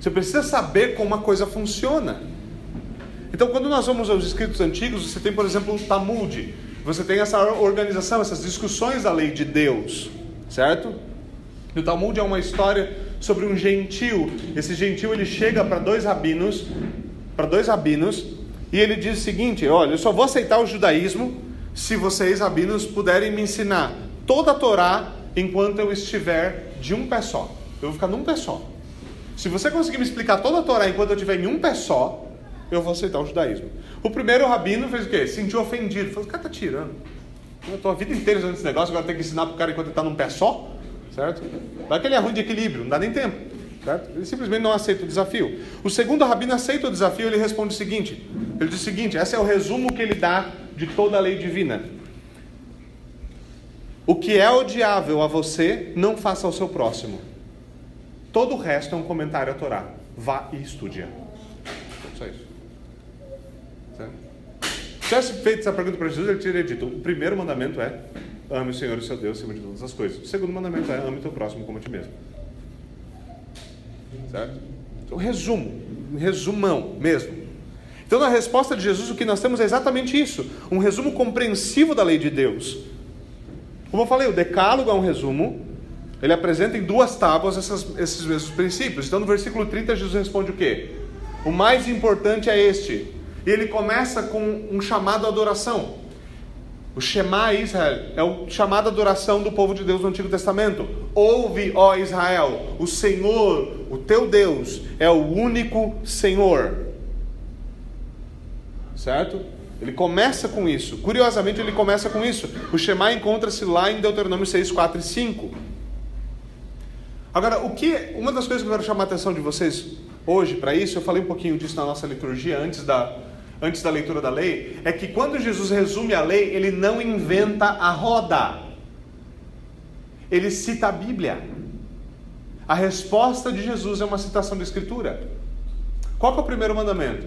Speaker 1: Você precisa saber como a coisa funciona. Então, quando nós vamos aos escritos antigos, você tem, por exemplo, o Talmud. Você tem essa organização, essas discussões da lei de Deus, certo? E o Talmud é uma história sobre um gentil. Esse gentil ele chega para dois rabinos, para dois rabinos, e ele diz o seguinte: Olha, eu só vou aceitar o judaísmo se vocês, rabinos, puderem me ensinar toda a Torá enquanto eu estiver de um pé só. Eu vou ficar num pé só. Se você conseguir me explicar toda a Torá enquanto eu estiver em um pé só, eu vou aceitar o judaísmo. O primeiro rabino fez o quê? Sentiu ofendido. Falou: o cara tá tirando. Eu estou a vida inteira usando esse negócio, agora tem que ensinar para o cara enquanto ele está num pé só? Certo? Vai que ele é ruim de equilíbrio, não dá nem tempo. Certo? Ele simplesmente não aceita o desafio. O segundo rabino aceita o desafio, ele responde o seguinte: ele diz o seguinte, esse é o resumo que ele dá de toda a lei divina. O que é odiável a você, não faça ao seu próximo. Todo o resto é um comentário à Torá. Vá e estude. Só isso. Se tivesse feito essa pergunta para Jesus, ele teria dito: o primeiro mandamento é ame o Senhor e o seu Deus acima de todas as coisas. O segundo mandamento é ame o teu próximo como a ti mesmo. Certo? Então, resumo, resumão mesmo. Então, na resposta de Jesus, o que nós temos é exatamente isso: um resumo compreensivo da lei de Deus. Como eu falei, o Decálogo é um resumo, ele apresenta em duas tábuas essas, esses mesmos princípios. Então, no versículo 30, Jesus responde o quê? O mais importante é este. E ele começa com um chamado à adoração. O Shema Israel é o chamado à adoração do povo de Deus no Antigo Testamento. Ouve, ó Israel, o Senhor, o teu Deus, é o único Senhor. Certo? Ele começa com isso. Curiosamente, ele começa com isso. O Shema encontra-se lá em Deuteronômio 6, 4 e 5. Agora, o que uma das coisas que eu quero chamar a atenção de vocês hoje para isso, eu falei um pouquinho disso na nossa liturgia antes da, antes da leitura da lei, é que quando Jesus resume a lei, ele não inventa a roda. Ele cita a Bíblia. A resposta de Jesus é uma citação da Escritura. Qual é o primeiro mandamento?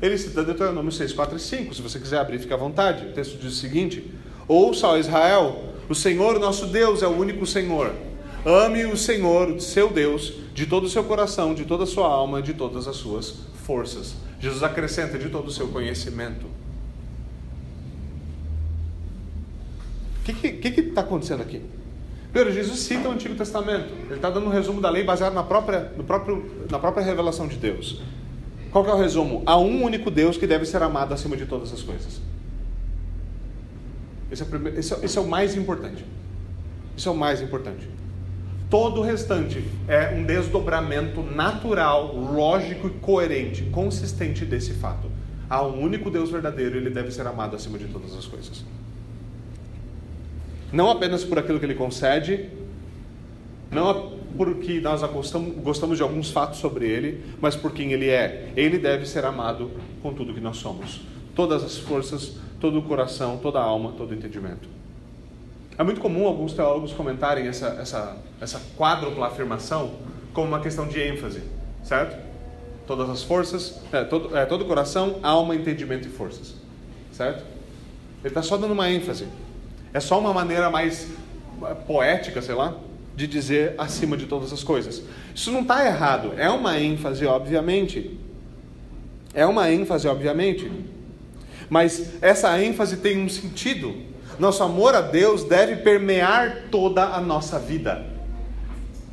Speaker 1: Ele cita Deuteronômio 6, 4 e 5. Se você quiser abrir, fica à vontade. O texto diz o seguinte: Ouça, ó Israel, o Senhor nosso Deus é o único Senhor. Ame o Senhor, seu Deus, de todo o seu coração, de toda a sua alma, de todas as suas forças. Jesus acrescenta de todo o seu conhecimento. O que está acontecendo aqui? Primeiro, Jesus cita o Antigo Testamento. Ele está dando um resumo da lei baseado na própria, no próprio, na própria revelação de Deus. Qual é o resumo? Há um único Deus que deve ser amado acima de todas as coisas. Esse é, o primeiro, esse, é, esse é o mais importante. Isso é o mais importante. Todo o restante é um desdobramento natural, lógico e coerente, consistente desse fato. Há um único Deus verdadeiro e ele deve ser amado acima de todas as coisas. Não apenas por aquilo que ele concede, não porque nós gostamos, de alguns fatos sobre ele, mas por quem ele é. Ele deve ser amado com tudo que nós somos. Todas as forças, todo o coração, toda a alma, todo o entendimento. É muito comum alguns teólogos comentarem essa, essa, essa quádrupla afirmação como uma questão de ênfase, certo? Todas as forças, é, todo, é, todo coração, alma, entendimento e forças, certo? Ele está só dando uma ênfase. É só uma maneira mais é, poética, sei lá, de dizer acima de todas as coisas. Isso não está errado, é uma ênfase, obviamente. É uma ênfase, obviamente. Mas essa ênfase tem um sentido nosso amor a Deus deve permear toda a nossa vida.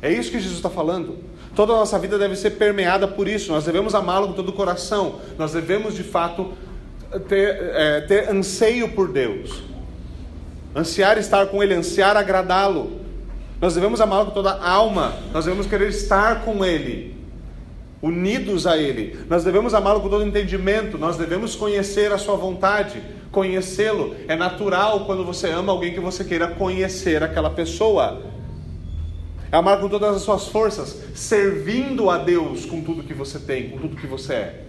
Speaker 1: É isso que Jesus está falando. Toda a nossa vida deve ser permeada por isso. Nós devemos amá-lo com todo o coração. Nós devemos, de fato, ter, é, ter anseio por Deus. Ansiar estar com Ele, ansiar agradá-lo. Nós devemos amá-lo com toda a alma. Nós devemos querer estar com Ele unidos a Ele. Nós devemos amá-lo com todo entendimento, nós devemos conhecer a Sua vontade, conhecê-lo. É natural quando você ama alguém que você queira conhecer aquela pessoa. É amar com todas as suas forças, servindo a Deus com tudo que você tem, com tudo que você é.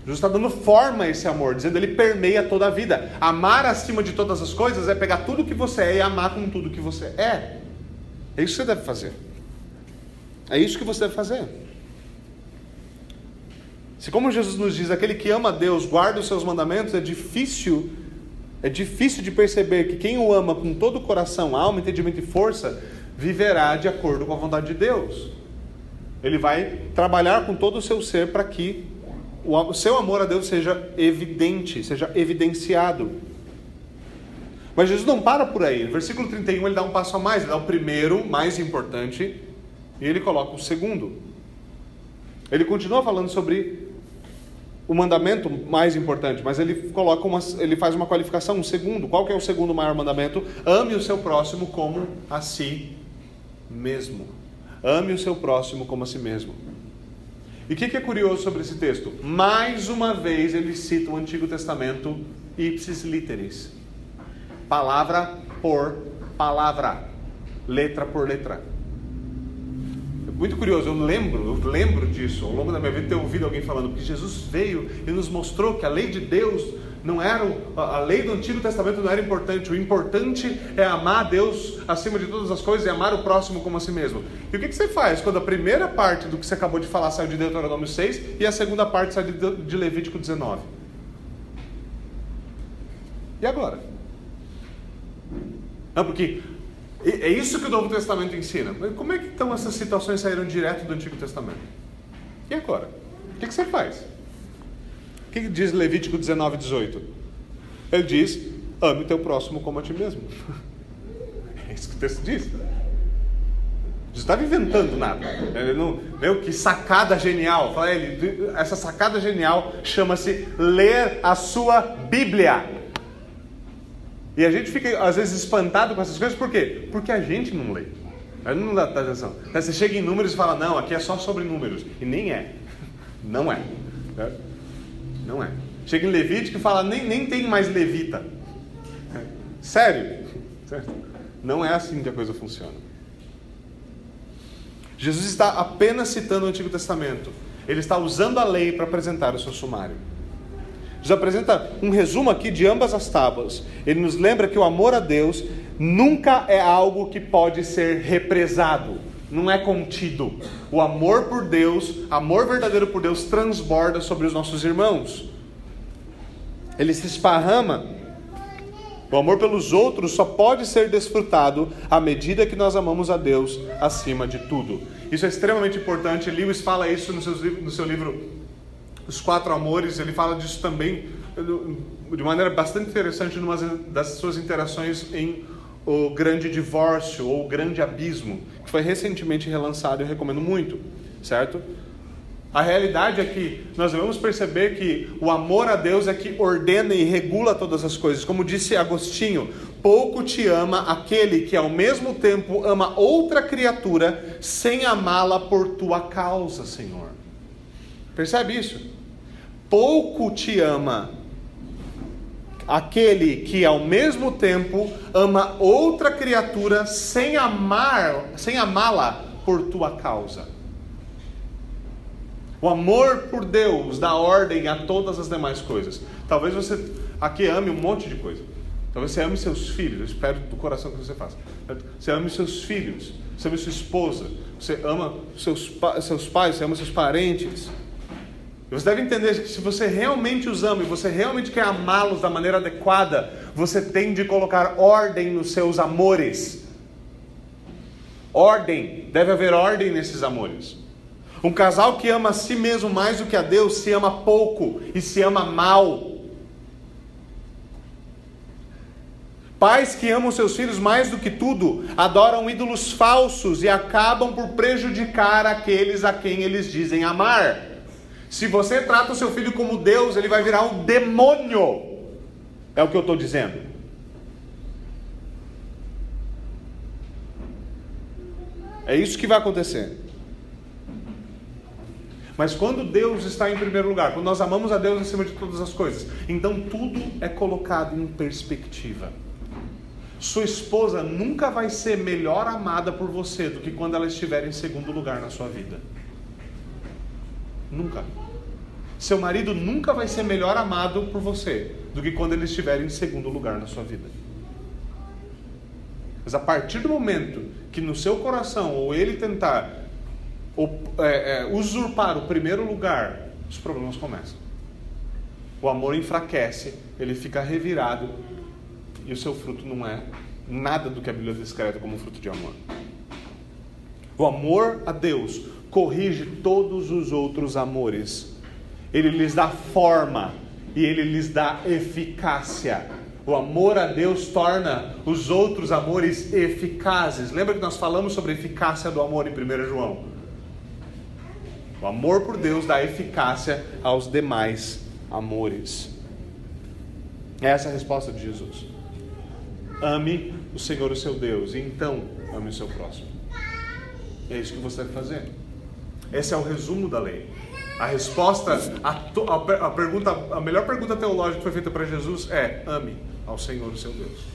Speaker 1: Jesus está dando forma a esse amor, dizendo ele permeia toda a vida. Amar acima de todas as coisas é pegar tudo que você é e amar com tudo que você é. É isso que você deve fazer. É isso que você deve fazer. Se como Jesus nos diz, aquele que ama a Deus, guarda os seus mandamentos, é difícil, é difícil de perceber que quem o ama com todo o coração, alma, entendimento e força, viverá de acordo com a vontade de Deus. Ele vai trabalhar com todo o seu ser para que o seu amor a Deus seja evidente, seja evidenciado. Mas Jesus não para por aí. No versículo 31 ele dá um passo a mais, ele dá o primeiro, mais importante, e ele coloca o segundo. Ele continua falando sobre o mandamento mais importante, mas ele coloca uma, ele faz uma qualificação, um segundo. Qual que é o segundo maior mandamento? Ame o seu próximo como a si mesmo. Ame o seu próximo como a si mesmo. E o que, que é curioso sobre esse texto? Mais uma vez ele cita o Antigo Testamento ipsis literis palavra por palavra, letra por letra. Muito curioso, eu lembro, eu lembro disso, ao longo da minha vida ter ouvido alguém falando que Jesus veio e nos mostrou que a lei de Deus não era a lei do Antigo Testamento não era importante. O importante é amar Deus acima de todas as coisas e amar o próximo como a si mesmo. E o que, que você faz quando a primeira parte do que você acabou de falar saiu de Deuteronômio 6 e a segunda parte sai de Levítico 19? E agora? Não, porque é isso que o Novo Testamento ensina. Mas como é que então essas situações saíram direto do Antigo Testamento? E agora? O que, você faz? O que diz Levítico 19, 18? Ele diz: ame teu próximo como a ti mesmo. (laughs) É isso que o texto diz. Não estava inventando nada. Ele não, meu, que sacada genial. Ele, essa sacada genial chama-se ler a sua Bíblia. E a gente fica, às vezes, espantado com essas coisas, por quê? Porque a gente não lê. A gente não dá atenção. Você chega em números e fala, não, aqui é só sobre números. E nem é. Não é. Não é. Chega em Levítico e fala, nem, nem tem mais levita. Sério. Não é assim que a coisa funciona. Jesus está apenas citando o Antigo Testamento. Ele está usando a lei para apresentar o seu sumário. Jesus apresenta um resumo aqui de ambas as tábuas. Ele nos lembra que o amor a Deus nunca é algo que pode ser represado, não é contido. O amor por Deus, amor verdadeiro por Deus, transborda sobre os nossos irmãos. Ele se esparrama. O amor pelos outros só pode ser desfrutado à medida que nós amamos a Deus acima de tudo. Isso é extremamente importante. Lewis fala isso no seu livro os quatro amores, ele fala disso também de maneira bastante interessante numa das suas interações em O Grande Divórcio ou O Grande Abismo, que foi recentemente relançado e eu recomendo muito, certo? A realidade é que nós devemos perceber que o amor a Deus é que ordena e regula todas as coisas. Como disse Agostinho, pouco te ama aquele que ao mesmo tempo ama outra criatura sem amá-la por tua causa, Senhor. Percebe isso? pouco te ama aquele que ao mesmo tempo ama outra criatura sem amar, sem amá-la por tua causa. O amor por Deus dá ordem a todas as demais coisas. Talvez você aqui ame um monte de coisa. Talvez você ame seus filhos, eu espero do coração que você faça. Você ame seus filhos, você ama sua esposa, você ama seus, seus pais, você ama seus parentes. Você deve entender que se você realmente os ama e você realmente quer amá-los da maneira adequada, você tem de colocar ordem nos seus amores. Ordem, deve haver ordem nesses amores. Um casal que ama a si mesmo mais do que a Deus se ama pouco e se ama mal. Pais que amam seus filhos mais do que tudo, adoram ídolos falsos e acabam por prejudicar aqueles a quem eles dizem amar. Se você trata o seu filho como Deus, ele vai virar um demônio. É o que eu estou dizendo. É isso que vai acontecer. Mas quando Deus está em primeiro lugar, quando nós amamos a Deus acima de todas as coisas, então tudo é colocado em perspectiva. Sua esposa nunca vai ser melhor amada por você do que quando ela estiver em segundo lugar na sua vida. Nunca. Seu marido nunca vai ser melhor amado por você do que quando ele estiver em segundo lugar na sua vida. Mas a partir do momento que no seu coração, ou ele tentar ou, é, é, usurpar o primeiro lugar, os problemas começam. O amor enfraquece, ele fica revirado e o seu fruto não é nada do que a Bíblia descreve como fruto de amor. O amor a Deus corrige todos os outros amores ele lhes dá forma e ele lhes dá eficácia. O amor a Deus torna os outros amores eficazes. Lembra que nós falamos sobre a eficácia do amor em 1 João? O amor por Deus dá eficácia aos demais amores. Essa é a resposta de Jesus. Ame o Senhor, o seu Deus, e então ame o seu próximo. É isso que você deve fazer. Esse é o resumo da lei. A resposta, a, a, a, pergunta, a melhor pergunta teológica que foi feita para Jesus é: ame ao Senhor, o seu Deus.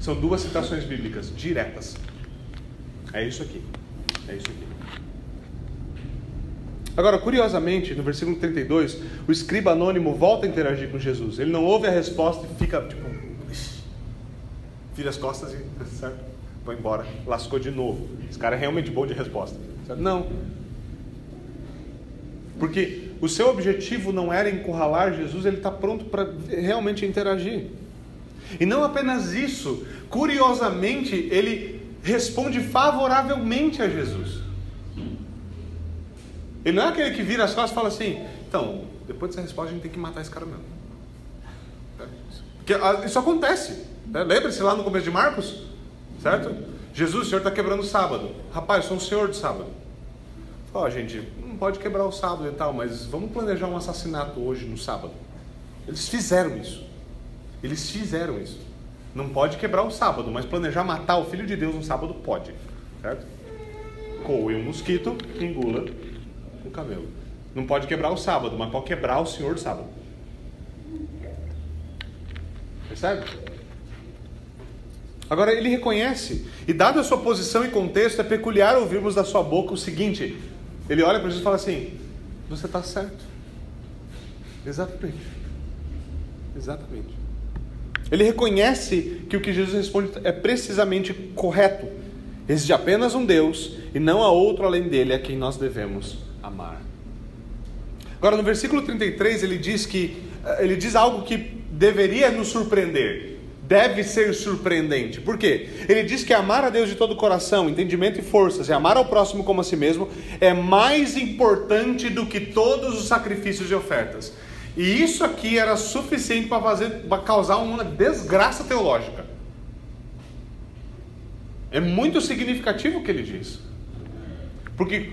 Speaker 1: São duas citações bíblicas diretas. É isso aqui. É isso aqui. Agora, curiosamente, no versículo 32, o escriba anônimo volta a interagir com Jesus. Ele não ouve a resposta e fica tipo, vira as costas e (laughs) certo? vai embora, lascou de novo. Esse cara é realmente bom de resposta. Não. Porque o seu objetivo não era encurralar Jesus, ele está pronto para realmente interagir. E não apenas isso, curiosamente, ele responde favoravelmente a Jesus. Ele não é aquele que vira as costas e fala assim: então, depois dessa resposta a gente tem que matar esse cara mesmo. Porque ah, isso acontece. Né? Lembre-se lá no começo de Marcos, certo? Jesus, o senhor está quebrando o sábado. Rapaz, eu sou um senhor de sábado. Ó, oh, gente, não pode quebrar o sábado e tal, mas vamos planejar um assassinato hoje no sábado. Eles fizeram isso. Eles fizeram isso. Não pode quebrar o sábado, mas planejar matar o filho de Deus no sábado pode. Certo? Coe um mosquito, engula o camelo. Não pode quebrar o sábado, mas pode quebrar o senhor do sábado. Percebe? Agora ele reconhece, e dado a sua posição e contexto, é peculiar ouvirmos da sua boca o seguinte: ele olha para Jesus e fala assim: Você está certo. Exatamente. Exatamente. Ele reconhece que o que Jesus responde é precisamente correto. Existe apenas um Deus e não há outro além dele a quem nós devemos amar. Agora, no versículo 33, ele diz que eh, ele diz algo que deveria nos surpreender deve ser surpreendente. Por quê? Ele diz que amar a Deus de todo o coração, entendimento e forças, e amar ao próximo como a si mesmo, é mais importante do que todos os sacrifícios e ofertas. E isso aqui era suficiente para fazer, para causar uma desgraça teológica. É muito significativo o que ele diz. Porque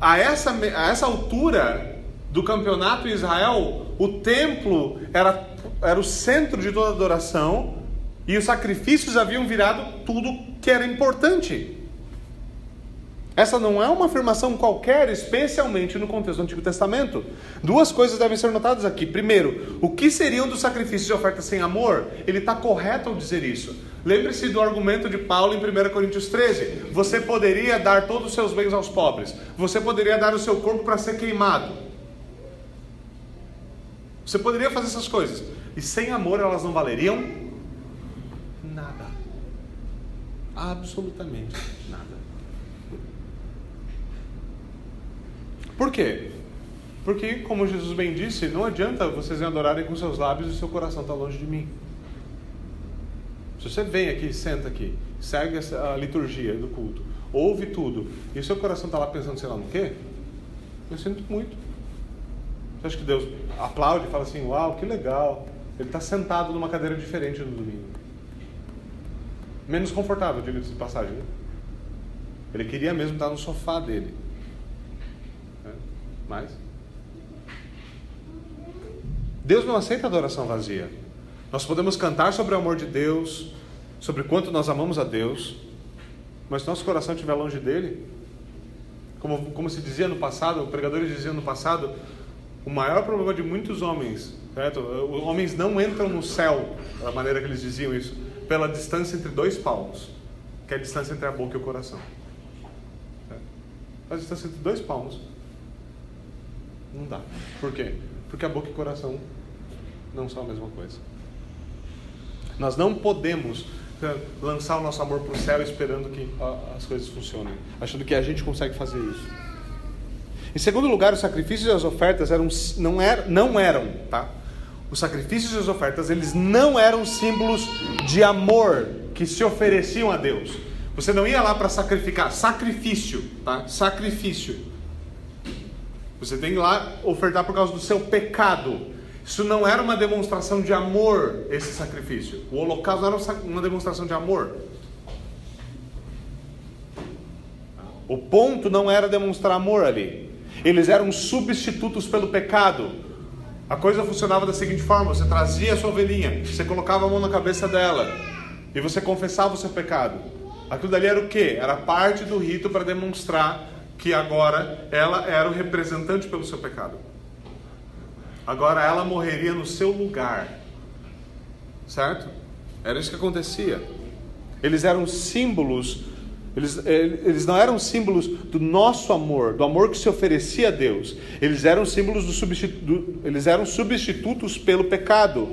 Speaker 1: a essa, a essa altura do campeonato em Israel, o templo era, era o centro de toda adoração e os sacrifícios haviam virado tudo que era importante. Essa não é uma afirmação qualquer, especialmente no contexto do Antigo Testamento. Duas coisas devem ser notadas aqui. Primeiro, o que seriam dos sacrifícios e ofertas sem amor? Ele está correto ao dizer isso. Lembre-se do argumento de Paulo em 1 Coríntios 13. Você poderia dar todos os seus bens aos pobres. Você poderia dar o seu corpo para ser queimado. Você poderia fazer essas coisas. E sem amor elas não valeriam Absolutamente nada. Por quê? Porque, como Jesus bem disse, não adianta vocês me adorarem com seus lábios e seu coração está longe de mim. Se você vem aqui, senta aqui, segue a liturgia do culto, ouve tudo, e seu coração está lá pensando, sei lá, no quê? Eu sinto muito. Você acha que Deus aplaude e fala assim, uau, que legal. Ele está sentado numa cadeira diferente no domingo menos confortável, diga-se de passagem. Né? Ele queria mesmo estar no sofá dele. É, mas. Deus não aceita adoração vazia. Nós podemos cantar sobre o amor de Deus, sobre quanto nós amamos a Deus, mas se nosso coração estiver longe dele, como, como se dizia no passado, pregadores diziam no passado, o maior problema de muitos homens, certo? Homens não entram no céu, da maneira que eles diziam isso, pela distância entre dois palmos, que é a distância entre a boca e o coração. A distância entre dois palmos não dá. Por quê? Porque a boca e o coração não são a mesma coisa. Nós não podemos eh, lançar o nosso amor para o céu esperando que as coisas funcionem, achando que a gente consegue fazer isso. Em segundo lugar, os sacrifícios e as ofertas eram, não, eram, não eram, tá? Os sacrifícios e as ofertas, eles não eram símbolos de amor que se ofereciam a Deus. Você não ia lá para sacrificar, sacrifício, tá? Sacrifício. Você tem que ir lá ofertar por causa do seu pecado. Isso não era uma demonstração de amor, esse sacrifício. O holocausto não era uma demonstração de amor. O ponto não era demonstrar amor ali. Eles eram substitutos pelo pecado. A coisa funcionava da seguinte forma: você trazia a sua ovelhinha, você colocava a mão na cabeça dela e você confessava o seu pecado. Aquilo dali era o que? Era parte do rito para demonstrar que agora ela era o representante pelo seu pecado. Agora ela morreria no seu lugar. Certo? Era isso que acontecia. Eles eram símbolos, eles, eh, eles não eram símbolos do nosso amor, do amor que se oferecia a Deus. Eles eram símbolos do substitu, eles eram substitutos pelo pecado.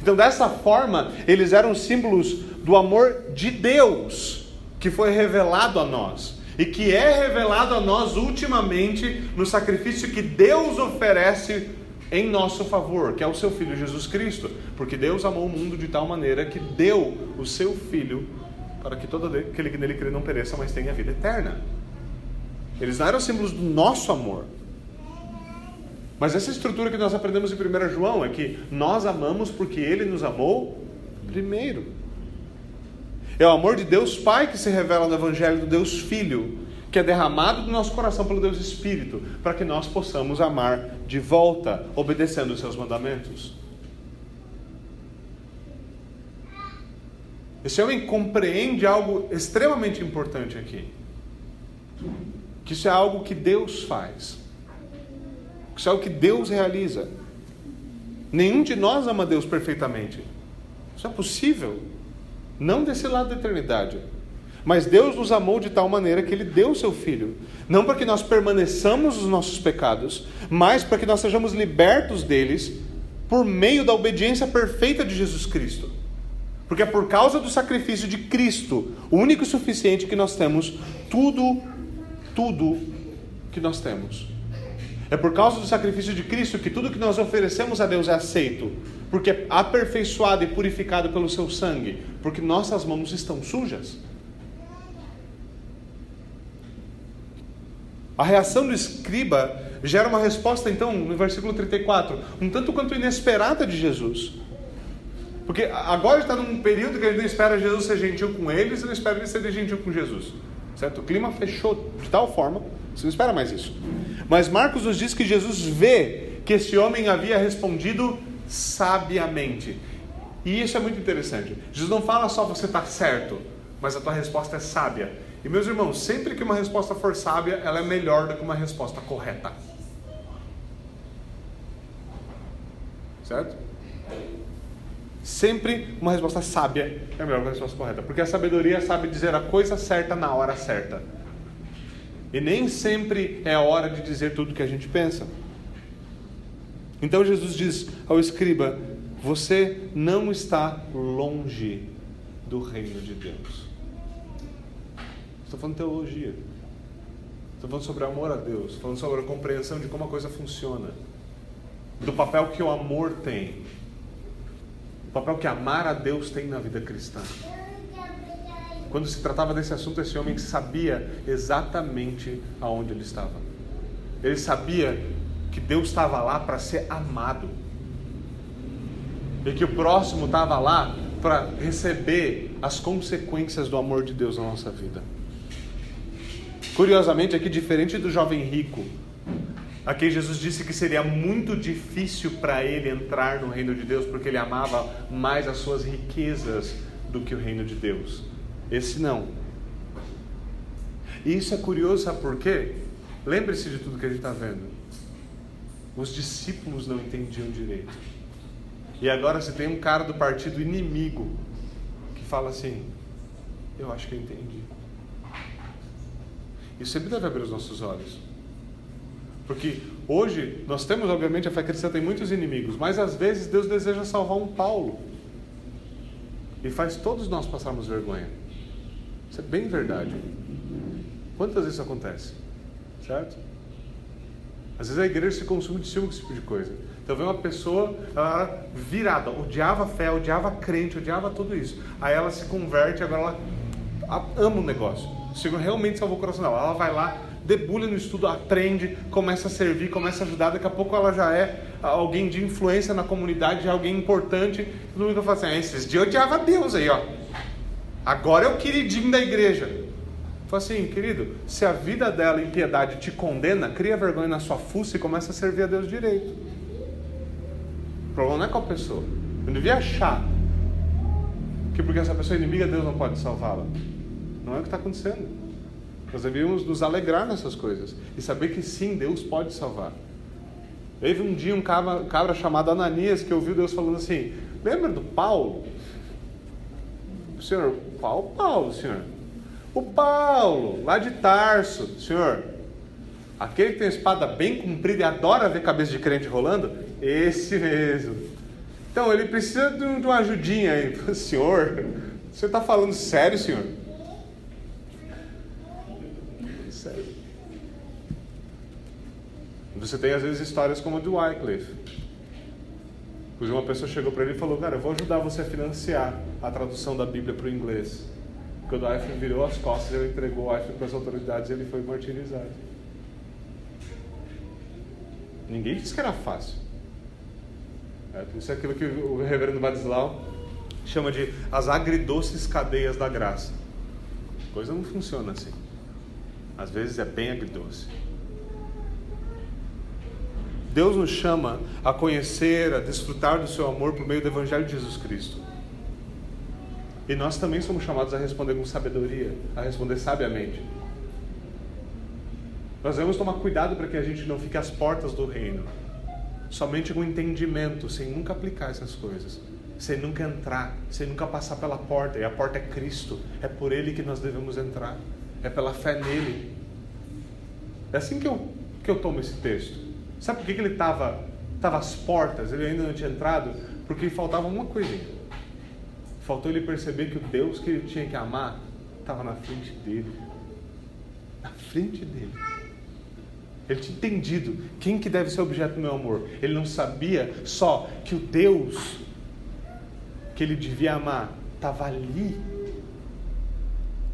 Speaker 1: Então, dessa forma, eles eram símbolos do amor de Deus que foi revelado a nós e que é revelado a nós ultimamente no sacrifício que Deus oferece em nosso favor, que é o seu Filho Jesus Cristo. Porque Deus amou o mundo de tal maneira que deu o seu Filho para que todo aquele que nele crê não pereça, mas tenha vida eterna. Eles não eram símbolos do nosso amor. Mas essa estrutura que nós aprendemos em 1 João é que nós amamos porque ele nos amou primeiro. É o amor de Deus Pai que se revela no Evangelho do Deus Filho, que é derramado do nosso coração pelo Deus Espírito, para que nós possamos amar de volta, obedecendo os seus mandamentos. Esse homem compreende algo extremamente importante aqui. Que isso é algo que Deus faz. Que isso é algo que Deus realiza. Nenhum de nós ama Deus perfeitamente. Isso é possível. Não desse lado da eternidade. Mas Deus nos amou de tal maneira que Ele deu o seu Filho. Não para que nós permaneçamos nos nossos pecados, mas para que nós sejamos libertos deles por meio da obediência perfeita de Jesus Cristo. Porque é por causa do sacrifício de Cristo, o único e suficiente, que nós temos tudo, tudo que nós temos. É por causa do sacrifício de Cristo que tudo que nós oferecemos a Deus é aceito porque é aperfeiçoado e purificado pelo seu sangue, porque nossas mãos estão sujas. A reação do escriba gera uma resposta, então, no versículo 34, um tanto quanto inesperada de Jesus. Porque agora está num período que ele não espera Jesus ser gentil com eles e não espera ele ser gentil com Jesus. Certo? O clima fechou de tal forma, você não espera mais isso. Mas Marcos nos diz que Jesus vê que esse homem havia respondido sabiamente. E isso é muito interessante. Jesus não fala só você está certo, mas a tua resposta é sábia. E meus irmãos, sempre que uma resposta for sábia, ela é melhor do que uma resposta correta. Certo? Sempre uma resposta sábia é melhor que uma resposta correta. Porque a sabedoria sabe dizer a coisa certa na hora certa. E nem sempre é a hora de dizer tudo que a gente pensa. Então Jesus diz ao escriba: Você não está longe do reino de Deus. Estou falando teologia. Estou falando sobre amor a Deus. Estou falando sobre a compreensão de como a coisa funciona. Do papel que o amor tem. Papel que amar a Deus tem na vida cristã. Quando se tratava desse assunto, esse homem sabia exatamente aonde ele estava. Ele sabia que Deus estava lá para ser amado. E que o próximo estava lá para receber as consequências do amor de Deus na nossa vida. Curiosamente, aqui, diferente do jovem rico, aqui Jesus disse que seria muito difícil para ele entrar no reino de Deus, porque ele amava mais as suas riquezas do que o reino de Deus. Esse não. E isso é curioso, sabe por quê? Lembre-se de tudo que a gente está vendo. Os discípulos não entendiam direito. E agora você tem um cara do partido inimigo que fala assim: Eu acho que eu entendi. Isso sempre deve abrir os nossos olhos. Porque hoje nós temos, obviamente, a fé cristã tem muitos inimigos, mas às vezes Deus deseja salvar um Paulo e faz todos nós passarmos vergonha. Isso é bem verdade. Quantas vezes isso acontece? Certo? Às vezes a igreja se consome de cima com esse tipo de coisa. Então vem uma pessoa, ela virada, odiava a fé, odiava a crente, odiava tudo isso. Aí ela se converte, agora ela ama o negócio. O Senhor realmente salvou o coração dela. Ela vai lá, debulha no estudo, aprende, começa a servir, começa a ajudar. Daqui a pouco ela já é alguém de influência na comunidade, já é alguém importante. Todo mundo fala assim: ah, esses dias eu odiava Deus aí, ó. Agora é o queridinho da igreja. Fala assim, querido, se a vida dela em piedade te condena, cria vergonha na sua fuça e começa a servir a Deus direito. O problema não é com a pessoa. Eu devia achar que porque essa pessoa é inimiga, Deus não pode salvá-la. Não é o que está acontecendo. Nós devíamos nos alegrar nessas coisas e saber que sim, Deus pode salvar. Teve um dia um cabra, cabra chamado Ananias que ouviu Deus falando assim: Lembra do Paulo? Senhor, qual Paulo, senhor? O Paulo, lá de Tarso, senhor. Aquele que tem espada bem comprida e adora ver cabeça de crente rolando? Esse mesmo. Então, ele precisa de uma ajudinha aí. (laughs) Senhor, você está falando sério, senhor? Sério. Você tem às vezes histórias como a do Wycliffe. Cujo uma pessoa chegou para ele e falou: Cara, eu vou ajudar você a financiar a tradução da Bíblia para o inglês. Quando Wycliffe virou as costas, ele entregou o Wycliffe para as autoridades e ele foi martirizado. Ninguém disse que era fácil. É, isso é aquilo que o reverendo Badislau chama de as agridoces cadeias da graça. A coisa não funciona assim. Às vezes é bem agridoce. Deus nos chama a conhecer, a desfrutar do seu amor por meio do Evangelho de Jesus Cristo. E nós também somos chamados a responder com sabedoria, a responder sabiamente. Nós devemos tomar cuidado para que a gente não fique às portas do reino, somente com entendimento, sem nunca aplicar essas coisas, sem nunca entrar, sem nunca passar pela porta. E a porta é Cristo, é por Ele que nós devemos entrar, é pela fé nele. É assim que eu, que eu tomo esse texto. Sabe por que, que ele estava tava às portas, ele ainda não tinha entrado? Porque faltava uma coisinha. Faltou ele perceber que o Deus que ele tinha que amar estava na frente dele. Na frente dele. Ele tinha entendido quem que deve ser objeto do meu amor. Ele não sabia só que o Deus que ele devia amar estava ali,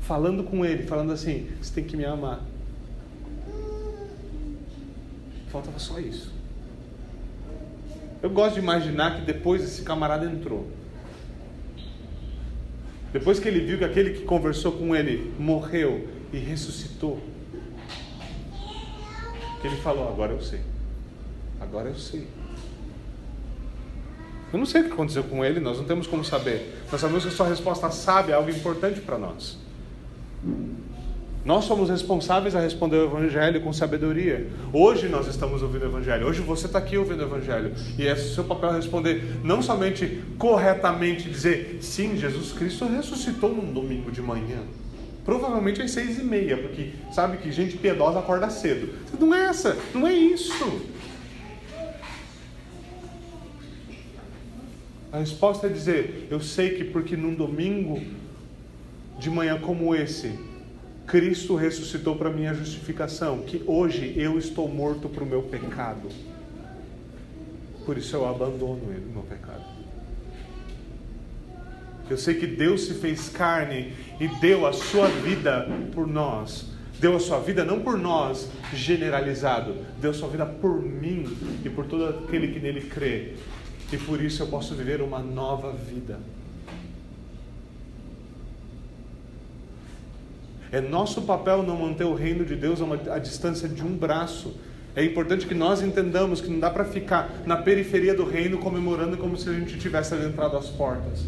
Speaker 1: falando com ele, falando assim: você tem que me amar. Faltava só isso. Eu gosto de imaginar que depois esse camarada entrou. Depois que ele viu que aquele que conversou com ele morreu e ressuscitou, que ele falou: Agora eu sei. Agora eu sei. Eu não sei o que aconteceu com ele, nós não temos como saber. Nós sabemos que a sua resposta sábia é algo importante para nós. Nós somos responsáveis a responder o Evangelho com sabedoria. Hoje nós estamos ouvindo o Evangelho. Hoje você está aqui ouvindo o Evangelho. E é seu papel responder não somente corretamente, dizer sim, Jesus Cristo ressuscitou num domingo de manhã. Provavelmente às seis e meia, porque sabe que gente piedosa acorda cedo. Não é essa, não é isso. A resposta é dizer: Eu sei que porque num domingo de manhã como esse, Cristo ressuscitou para minha justificação, que hoje eu estou morto para o meu pecado. Por isso eu abandono ele, o meu pecado. Eu sei que Deus se fez carne e deu a sua vida por nós. Deu a sua vida não por nós, generalizado, deu a sua vida por mim e por todo aquele que nele crê. E por isso eu posso viver uma nova vida. É nosso papel não manter o reino de Deus a, uma, a distância de um braço. É importante que nós entendamos que não dá para ficar na periferia do reino comemorando como se a gente tivesse adentrado as portas.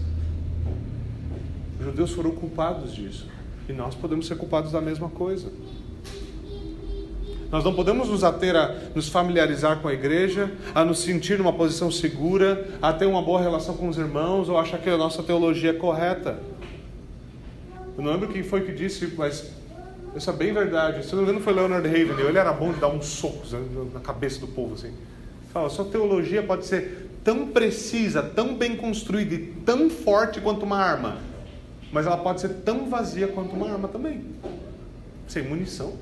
Speaker 1: Os judeus foram culpados disso. E nós podemos ser culpados da mesma coisa. Nós não podemos nos ater a nos familiarizar com a igreja, a nos sentir numa posição segura, a ter uma boa relação com os irmãos ou achar que a nossa teologia é correta. Eu não lembro quem foi que disse, mas isso é bem verdade. Se não me engano, foi Leonard Ravenhill. Ele era bom de dar uns socos né, na cabeça do povo. Assim. Fala, sua teologia pode ser tão precisa, tão bem construída e tão forte quanto uma arma, mas ela pode ser tão vazia quanto uma arma também, sem munição.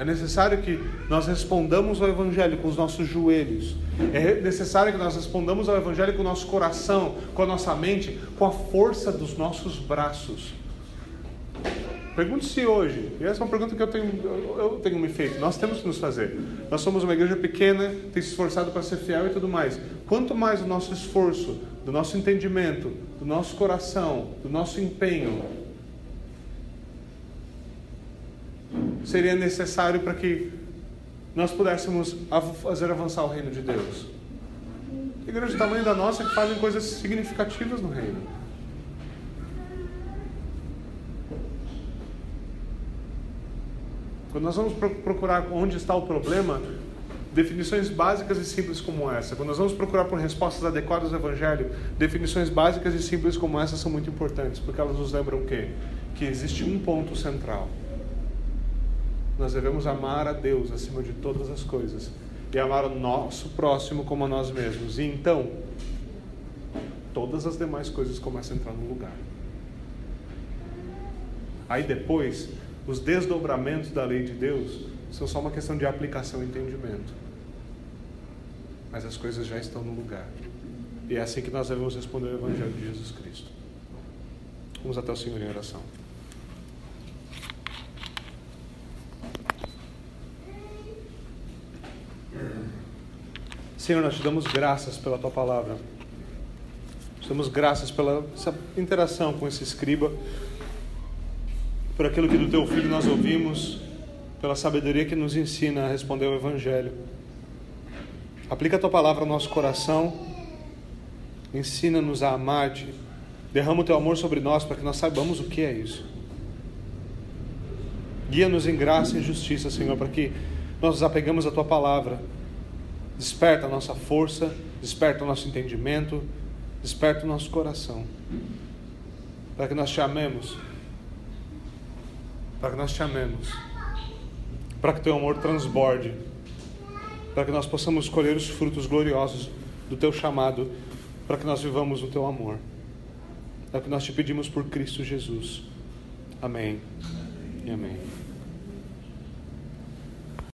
Speaker 1: É necessário que nós respondamos ao Evangelho com os nossos joelhos. É necessário que nós respondamos ao Evangelho com o nosso coração, com a nossa mente, com a força dos nossos braços. Pergunte-se hoje, e essa é uma pergunta que eu tenho, eu tenho me feito, nós temos que nos fazer. Nós somos uma igreja pequena, tem se esforçado para ser fiel e tudo mais. Quanto mais o nosso esforço, do nosso entendimento, do nosso coração, do nosso empenho, seria necessário para que nós pudéssemos fazer avançar o reino de Deus. Igreja do tamanho da nossa que fazem coisas significativas no reino. Quando nós vamos procurar onde está o problema, definições básicas e simples como essa. Quando nós vamos procurar por respostas adequadas ao Evangelho, definições básicas e simples como essa são muito importantes, porque elas nos lembram o quê? Que existe um ponto central nós devemos amar a Deus acima de todas as coisas e amar o nosso próximo como a nós mesmos. E então, todas as demais coisas começam a entrar no lugar. Aí depois, os desdobramentos da lei de Deus são só uma questão de aplicação e entendimento. Mas as coisas já estão no lugar. E é assim que nós devemos responder ao Evangelho de Jesus Cristo. Vamos até o Senhor em oração. Senhor, nós te damos graças pela tua palavra. Te damos graças pela essa interação com esse escriba, por aquilo que do teu filho nós ouvimos, pela sabedoria que nos ensina a responder ao evangelho. Aplica a tua palavra ao nosso coração. Ensina-nos a amar-te. Derrama o teu amor sobre nós para que nós saibamos o que é isso. Guia-nos em graça e justiça, Senhor, para que nós nos apegamos à tua palavra Desperta a nossa força, desperta o nosso entendimento, desperta o nosso coração. Para que nós te amemos. Para que nós te amemos. Para que teu amor transborde. Para que nós possamos colher os frutos gloriosos do teu chamado. Para que nós vivamos o teu amor. É o que nós te pedimos por Cristo Jesus. Amém. E amém.